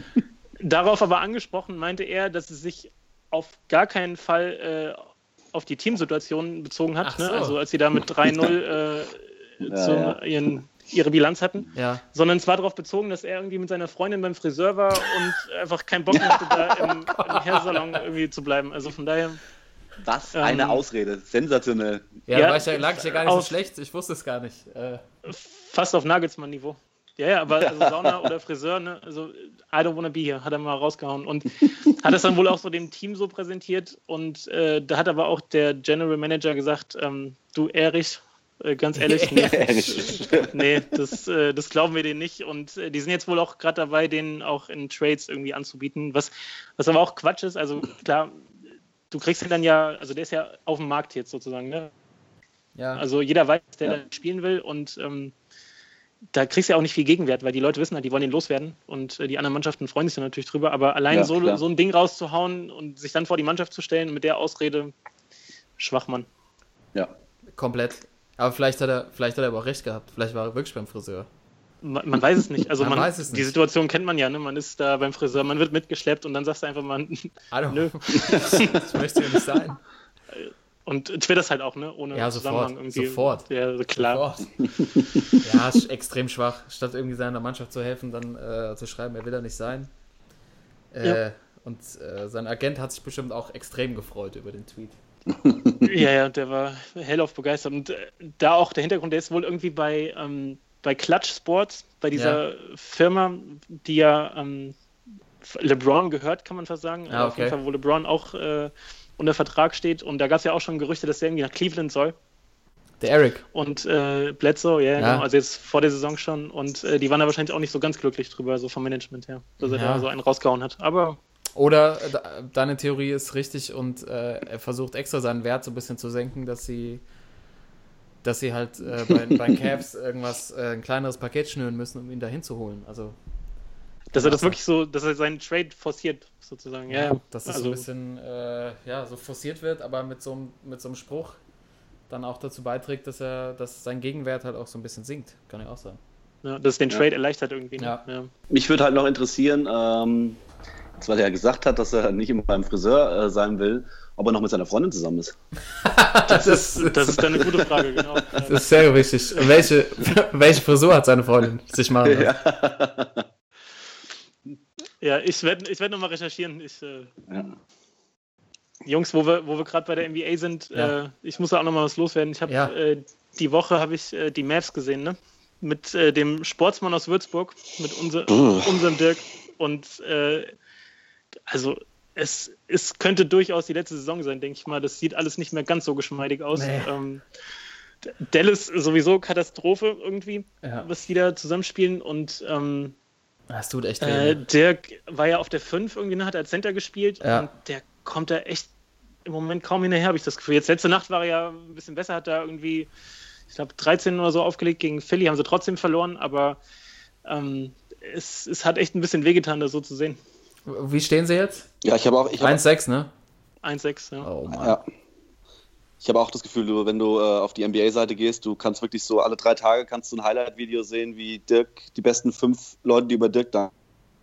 Darauf aber angesprochen meinte er, dass es sich auf gar keinen Fall äh, auf die Teamsituation bezogen hat. Ach Ne? so. Also als sie da mit 3-0 äh, zu ja. Ihren, ihre Bilanz hatten. Ja. Sondern es war darauf bezogen, dass er irgendwie mit seiner Freundin beim Friseur war und einfach keinen Bock hatte, da im, im Hairsalon irgendwie zu bleiben. Also von daher, Was Ähm, eine Ausrede. Sensationell. Ja, Ja, ja, lag ich ja gar nicht so schlecht. Ich wusste es gar nicht. Äh, fast auf Nagelsmann-Niveau. Ja, ja, aber also Sauna (laughs) oder Friseur, ne, also I don't wanna be here, hat er mal rausgehauen und hat es dann wohl auch so dem Team so präsentiert und äh, da hat aber auch der General Manager gesagt, ähm, du Erich, ganz (laughs) ehrlich, nee, nee das, äh, das glauben wir denen nicht und äh, die sind jetzt wohl auch gerade dabei, den auch in Trades irgendwie anzubieten, was, was aber auch Quatsch ist, also klar, du kriegst ihn dann ja, also der ist ja auf dem Markt jetzt sozusagen, ne? ja. Also jeder weiß, der Ja. da spielen will und ähm, da kriegst du ja auch nicht viel Gegenwert, weil die Leute wissen halt, die wollen ihn loswerden und äh, die anderen Mannschaften freuen sich dann natürlich drüber. Aber allein Ja, so, klar. so ein Ding rauszuhauen und sich dann vor die Mannschaft zu stellen mit der Ausrede, Schwachmann. Ja. komplett. Aber vielleicht hat er, vielleicht hat er aber auch recht gehabt. Vielleicht war er wirklich beim Friseur. Man, man weiß es nicht. Also Man man, weiß es die nicht. Situation kennt man ja, ne? Man ist da beim Friseur, man wird mitgeschleppt und dann sagst du einfach mal (laughs) Hallo. nö. Das möchte ja nicht sein. Und twitterst halt auch, ne? Ohne Ja, sofort, Zusammenhang irgendwie. sofort. Ja, klar. Sofort. (laughs) ja, ist extrem schwach. Statt irgendwie seiner Mannschaft zu helfen, dann äh, zu schreiben, er will da nicht sein. Äh, Ja. Und äh, sein Agent hat sich bestimmt auch extrem gefreut über den Tweet. (laughs) Ja, ja, der war hellauf begeistert. Und äh, da auch der Hintergrund, der ist wohl irgendwie bei, ähm, bei Clutch Sports, bei dieser Firma, die ja ähm, LeBron gehört, kann man fast sagen. Ah, Auf jeden okay. Fall, wo LeBron auch äh, unter Vertrag steht. Und da gab es ja auch schon Gerüchte, dass er irgendwie nach Cleveland soll. Der Eric. Und äh, Bledsoe, ja, Ja. Genau, also jetzt vor der Saison schon. Und äh, die waren da wahrscheinlich auch nicht so ganz glücklich drüber, so vom Management her, dass er Ja. da so einen rausgehauen hat. Aber Oder äh, de- deine Theorie ist richtig und äh, er versucht extra seinen Wert so ein bisschen zu senken, dass sie dass sie halt äh, bei, (laughs) bei Cavs irgendwas, äh, ein kleineres Paket schnüren müssen, um ihn dahin zu holen. Also, Dass er das wirklich so, dass er seinen Trade forciert, sozusagen. Ja, ja. dass es Also- so ein bisschen, äh, ja, so forciert wird, aber mit so, einem- mit so einem Spruch dann auch dazu beiträgt, dass er, dass sein Gegenwert halt auch so ein bisschen sinkt. Kann ja auch sein. Ja, dass es den Trade erleichtert irgendwie. Ne? Ja. Ja. Mich würde halt noch interessieren, ähm, weil er ja gesagt hat, dass er nicht immer beim Friseur äh, sein will, ob er noch mit seiner Freundin zusammen ist. Das, (laughs) Das ist dann eine gute Frage, genau. Das ist sehr wichtig. Welche, welche Frisur hat seine Freundin sich machen lassen? Ja. Ja, ich werde ich werd nochmal recherchieren. Ich, äh, Ja. Jungs, wo wir, wo wir gerade bei der NBA sind, Ja. äh, ich muss da auch nochmal was loswerden. Ich habe Ja. äh, die Woche habe ich äh, die Mavs gesehen, ne? Mit äh, dem Sportsmann aus Würzburg, mit unser, unserem Dirk. Und äh, also es, es könnte durchaus die letzte Saison sein, denke ich mal. Das sieht alles nicht mehr ganz so geschmeidig aus. Nee. Ähm, Dallas sowieso Katastrophe irgendwie, Ja. was die da zusammenspielen. Und ähm, Das tut echt weh. äh, ne? Dirk war ja auf der 5 irgendwie, ne, hat er als Center gespielt Ja. und der kommt da echt im Moment kaum hinterher, habe ich das Gefühl. Jetzt letzte Nacht war er ja ein bisschen besser, hat da irgendwie, ich glaube, 13 oder so aufgelegt gegen Philly, haben sie trotzdem verloren, aber ähm, es, es hat echt ein bisschen wehgetan, das so zu sehen. Wie stehen sie jetzt? ja, ich habe auch, ich hab, 1-6, ne? 1-6, ja. Oh Mann. ja. Ich habe auch das Gefühl, du, wenn du äh, auf die NBA-Seite gehst, du kannst wirklich so alle drei Tage kannst du ein Highlight-Video sehen, wie Dirk, die besten fünf Leute, die über Dirk da.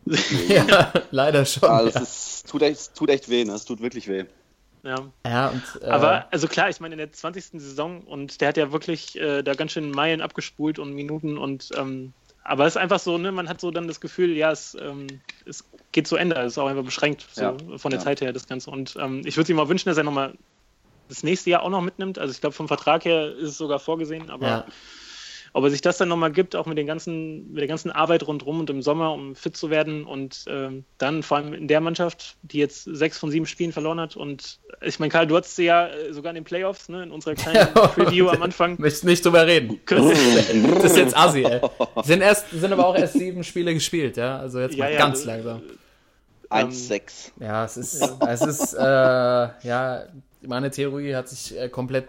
(laughs) Ja, leider schon. Also, es ja. ist, tut, echt, tut echt weh, ne? Es tut wirklich weh. ja. ja, und. Äh, Aber also klar, ich meine in der 20. Saison und der hat ja wirklich äh, da ganz schön Meilen abgespult und Minuten und ähm, aber es ist einfach so, ne, man hat so dann das Gefühl, ja, es, ähm, es geht zu Ende, es ist auch einfach beschränkt so Ja, von der ja. Zeit her, das Ganze. Und ähm, ich würde ihm mal wünschen, dass er nochmal das nächste Jahr auch noch mitnimmt. Also ich glaube, vom Vertrag her ist es sogar vorgesehen, aber ja. Ob er sich das dann nochmal gibt, auch mit, den ganzen, mit der ganzen Arbeit rundherum und im Sommer, um fit zu werden und ähm, dann vor allem in der Mannschaft, die jetzt sechs von sieben Spielen verloren hat. Und ich meine, Karl, du hattest sie ja äh, sogar in den Playoffs, ne, in unserer kleinen (laughs) Preview am Anfang. (laughs) Möchte nicht drüber reden. (laughs) Das ist jetzt assi, ey. Sind, erst, sind aber auch erst sieben Spiele gespielt, ja. Also jetzt mal Ja, ja, ganz das- langsam. 1-6. Ja, es ist, es ist, äh, ja, meine Theorie hat sich äh, komplett,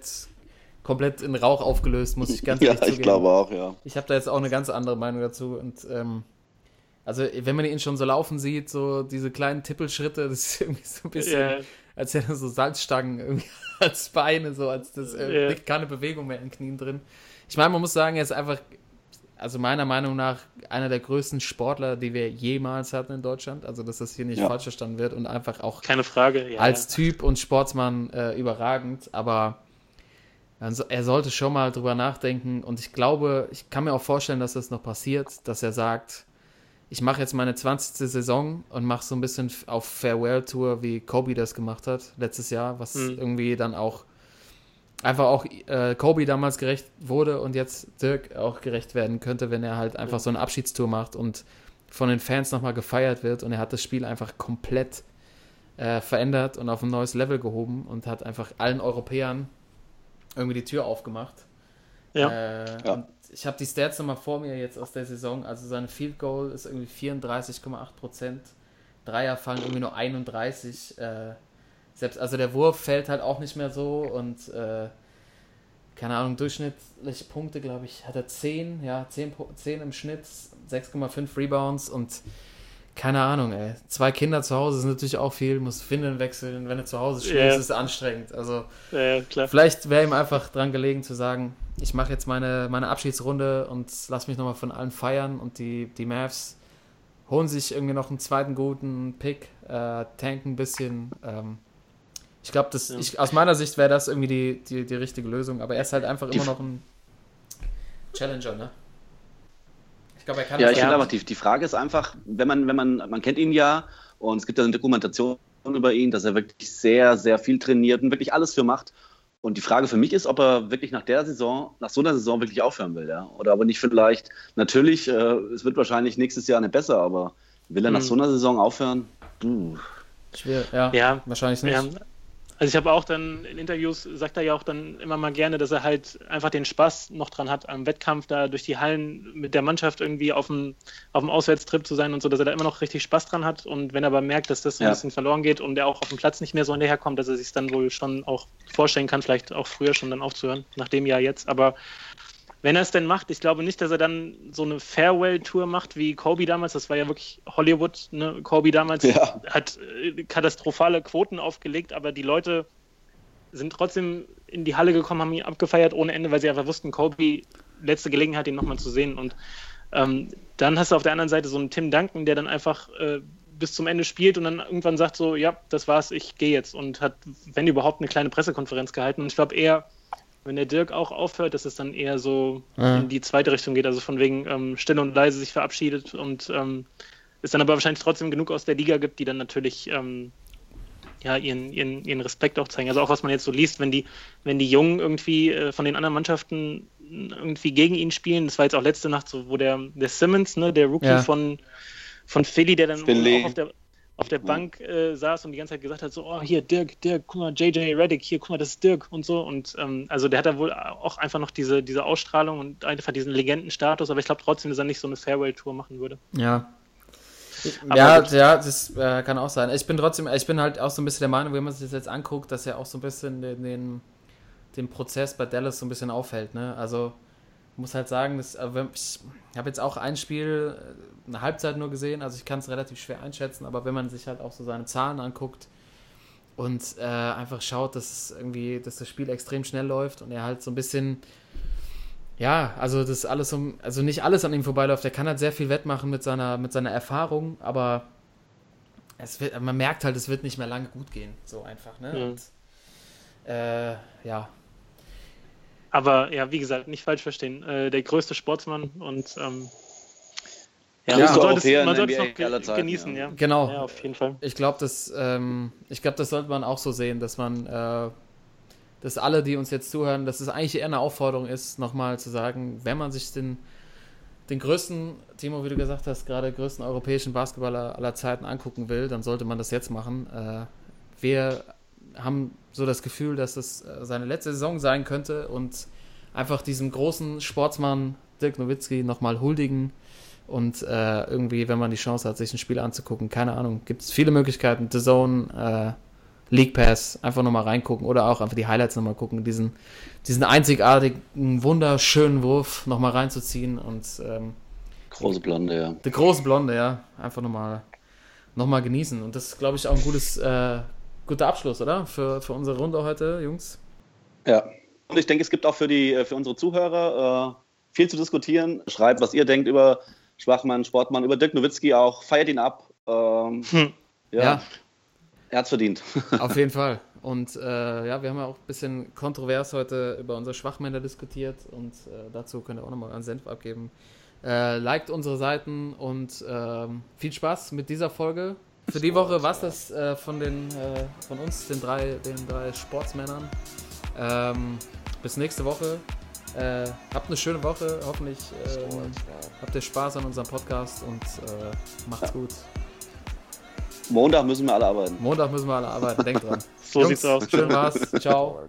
komplett in Rauch aufgelöst, muss ich ganz (laughs) Ja, ehrlich ich zugeben. glaube auch, ja. Ich habe da jetzt auch eine ganz andere Meinung dazu und ähm, also wenn man ihn schon so laufen sieht, so diese kleinen Tippelschritte, das ist (laughs) irgendwie so ein bisschen, Ja. als hätte er so Salzstangen irgendwie (laughs) als Beine, so als das äh, Ja. keine Bewegung mehr in den Knien drin. Ich meine, man muss sagen, er ist einfach, also meiner Meinung nach, einer der größten Sportler, die wir jemals hatten in Deutschland. Also, dass das hier nicht Ja. falsch verstanden wird und einfach auch Keine Frage. Ja, als Typ und Sportsmann äh, überragend, aber er sollte schon mal drüber nachdenken und ich glaube, ich kann mir auch vorstellen, dass das noch passiert, dass er sagt, ich mache jetzt meine 20. Saison und mache so ein bisschen auf Farewell-Tour, wie Kobe das gemacht hat letztes Jahr, was Mhm. irgendwie dann auch einfach auch äh, Kobe damals gerecht wurde und jetzt Dirk auch gerecht werden könnte, wenn er halt einfach so eine Abschiedstour macht und von den Fans nochmal gefeiert wird und er hat das Spiel einfach komplett äh, verändert und auf ein neues Level gehoben und hat einfach allen Europäern irgendwie die Tür aufgemacht. ja. Äh, Ja. Und ich habe die Stats nochmal vor mir jetzt aus der Saison. Also seine Field Goal ist irgendwie 34,8 Prozent. Dreier fallen irgendwie nur 31. Äh, selbst, also der Wurf fällt halt auch nicht mehr so und äh, keine Ahnung, durchschnittliche Punkte, glaube ich, hat er 10, ja, 10, Pu- 10 im Schnitt, 6,5 Rebounds und keine Ahnung, ey. Zwei Kinder zu Hause sind natürlich auch viel, muss Windeln wechseln, wenn du zu Hause spielst, Ja. ist es anstrengend. Also ja, klar. Vielleicht wäre ihm einfach dran gelegen zu sagen, ich mache jetzt meine, meine Abschiedsrunde und lass mich nochmal von allen feiern und die, die Mavs holen sich irgendwie noch einen zweiten guten Pick, äh, tanken ein bisschen. Ähm, ich glaube, das Ja. ich, aus meiner Sicht wäre das irgendwie die, die, die richtige Lösung, aber er ist halt einfach immer noch ein Challenger, ne? Ich glaube, er kann Ja, das ich finde aber, die, die Frage ist einfach, wenn man, wenn man, man kennt ihn ja und es gibt ja eine Dokumentation über ihn, dass er wirklich sehr, sehr viel trainiert und wirklich alles für macht. Und die Frage für mich ist, ob er wirklich nach der Saison, nach so einer Saison wirklich aufhören will, ja. Oder aber nicht vielleicht, natürlich, äh, es wird wahrscheinlich nächstes Jahr nicht besser, aber will er nach Mhm. so einer Saison aufhören? Puh. Schwer, ja, Ja, wahrscheinlich nicht. Ja, Also ich habe auch dann in Interviews, sagt er ja auch dann immer mal gerne, dass er halt einfach den Spaß noch dran hat, am Wettkampf da durch die Hallen mit der Mannschaft irgendwie auf dem, auf dem Auswärtstrip zu sein und so, dass er da immer noch richtig Spaß dran hat. Und wenn er aber merkt, dass das so ein Ja. bisschen verloren geht und er auch auf dem Platz nicht mehr so hinterherkommt, dass er sich dann wohl schon auch vorstellen kann, vielleicht auch früher schon dann aufzuhören, nach dem Jahr jetzt. Aber wenn er es denn macht, ich glaube nicht, dass er dann so eine Farewell-Tour macht wie Kobe damals. Das war ja wirklich Hollywood. Ne? Kobe damals Ja. hat äh, katastrophale Quoten aufgelegt, aber die Leute sind trotzdem in die Halle gekommen, haben ihn abgefeiert ohne Ende, weil sie einfach wussten, Kobe, letzte Gelegenheit, ihn nochmal zu sehen. Und ähm, dann hast du auf der anderen Seite so einen Tim Duncan, der dann einfach äh, bis zum Ende spielt und dann irgendwann sagt so, ja, das war's, ich gehe jetzt und hat, wenn überhaupt, eine kleine Pressekonferenz gehalten. Und ich glaube eher, wenn der Dirk auch aufhört, dass es dann eher so Ja. in die zweite Richtung geht, also von wegen ähm, still und leise sich verabschiedet und ähm, es dann aber wahrscheinlich trotzdem genug aus der Liga gibt, die dann natürlich ähm, ja, ihren, ihren, ihren Respekt auch zeigen. Also auch was man jetzt so liest, wenn die, wenn die Jungen irgendwie äh, von den anderen Mannschaften irgendwie gegen ihn spielen, das war jetzt auch letzte Nacht so, wo der, der Simmons, ne, der Rookie Ja. von, von Philly, der dann Finley. auch auf der, auf der Bank äh, saß und die ganze Zeit gesagt hat, so, oh, hier, Dirk, Dirk, guck mal, JJ Reddick, hier, guck mal, das ist Dirk und so. Und ähm, also der hat da wohl auch einfach noch diese, diese Ausstrahlung und einfach diesen Legendenstatus, aber ich glaube trotzdem, dass er nicht so eine Farewell-Tour machen würde. Ja. Aber ja, gut. ja, das äh, kann auch sein. Ich bin trotzdem, ich bin halt auch so ein bisschen der Meinung, wenn man sich das jetzt anguckt, dass er auch so ein bisschen den, den, den Prozess bei Dallas so ein bisschen aufhält. Ne? Also muss halt sagen, dass, äh, ich habe jetzt auch ein Spiel, äh, eine Halbzeit nur gesehen, also ich kann es relativ schwer einschätzen, aber wenn man sich halt auch so seine Zahlen anguckt und äh, einfach schaut, dass es irgendwie, dass das Spiel extrem schnell läuft und er halt so ein bisschen ja, also das alles um, also nicht alles an ihm vorbeiläuft. Er kann halt sehr viel wettmachen mit seiner, mit seiner Erfahrung, aber es wird, man merkt halt, es wird nicht mehr lange gut gehen, so einfach, ne? Mhm. Und, äh, ja, Aber ja, wie gesagt, nicht falsch verstehen. Äh, der größte Sportsmann und ähm, ja, Größte man sollte es, Europäer in man sollte es noch ge genießen, ja. ja. genau. Ja, auf jeden Fall. Ich glaube, das, ähm, ich glaube, das sollte man auch so sehen, dass man, äh, dass alle, die uns jetzt zuhören, dass es eigentlich eher eine Aufforderung ist, nochmal zu sagen, wenn man sich den, den größten, Timo, wie du gesagt hast, gerade größten europäischen Basketballer aller Zeiten angucken will, dann sollte man das jetzt machen. Äh, wir haben so das Gefühl, dass es äh, seine letzte Saison sein könnte und einfach diesem großen Sportsmann Dirk Nowitzki nochmal huldigen und äh, irgendwie, wenn man die Chance hat, sich ein Spiel anzugucken, keine Ahnung, gibt es viele Möglichkeiten. The Zone, äh, League Pass, einfach nochmal reingucken oder auch einfach die Highlights nochmal gucken, diesen, diesen einzigartigen, wunderschönen Wurf nochmal reinzuziehen und ähm, Große Blonde, ja. der große Blonde, ja, einfach nochmal noch mal genießen. Und das ist, glaube ich, auch ein gutes, äh, guter Abschluss, oder? Für, für unsere Runde heute, Jungs. Ja. Und ich denke, es gibt auch für, die, für unsere Zuhörer äh, viel zu diskutieren. Schreibt, was ihr denkt über Schwachmann, Sportmann, über Dirk Nowitzki auch. Feiert ihn ab. Ähm, Hm. ja, Ja. er hat's verdient. (laughs) Auf jeden Fall. Und äh, ja, wir haben ja auch ein bisschen kontrovers heute über unsere Schwachmänner diskutiert und äh, dazu könnt ihr auch nochmal einen Senf abgeben. Äh, liked unsere Seiten und ähm, viel Spaß mit dieser Folge. Für die Woche war es das äh, von, den, äh, von uns, den drei, den drei Sportsmännern. Ähm, bis nächste Woche. Äh, habt eine schöne Woche. Hoffentlich ähm, habt ihr Spaß an unserem Podcast und äh, macht's gut. Montag müssen wir alle arbeiten. Montag müssen wir alle arbeiten. Denkt dran. (laughs) So Jungs, sieht's aus. Schön war's. (laughs) Ciao.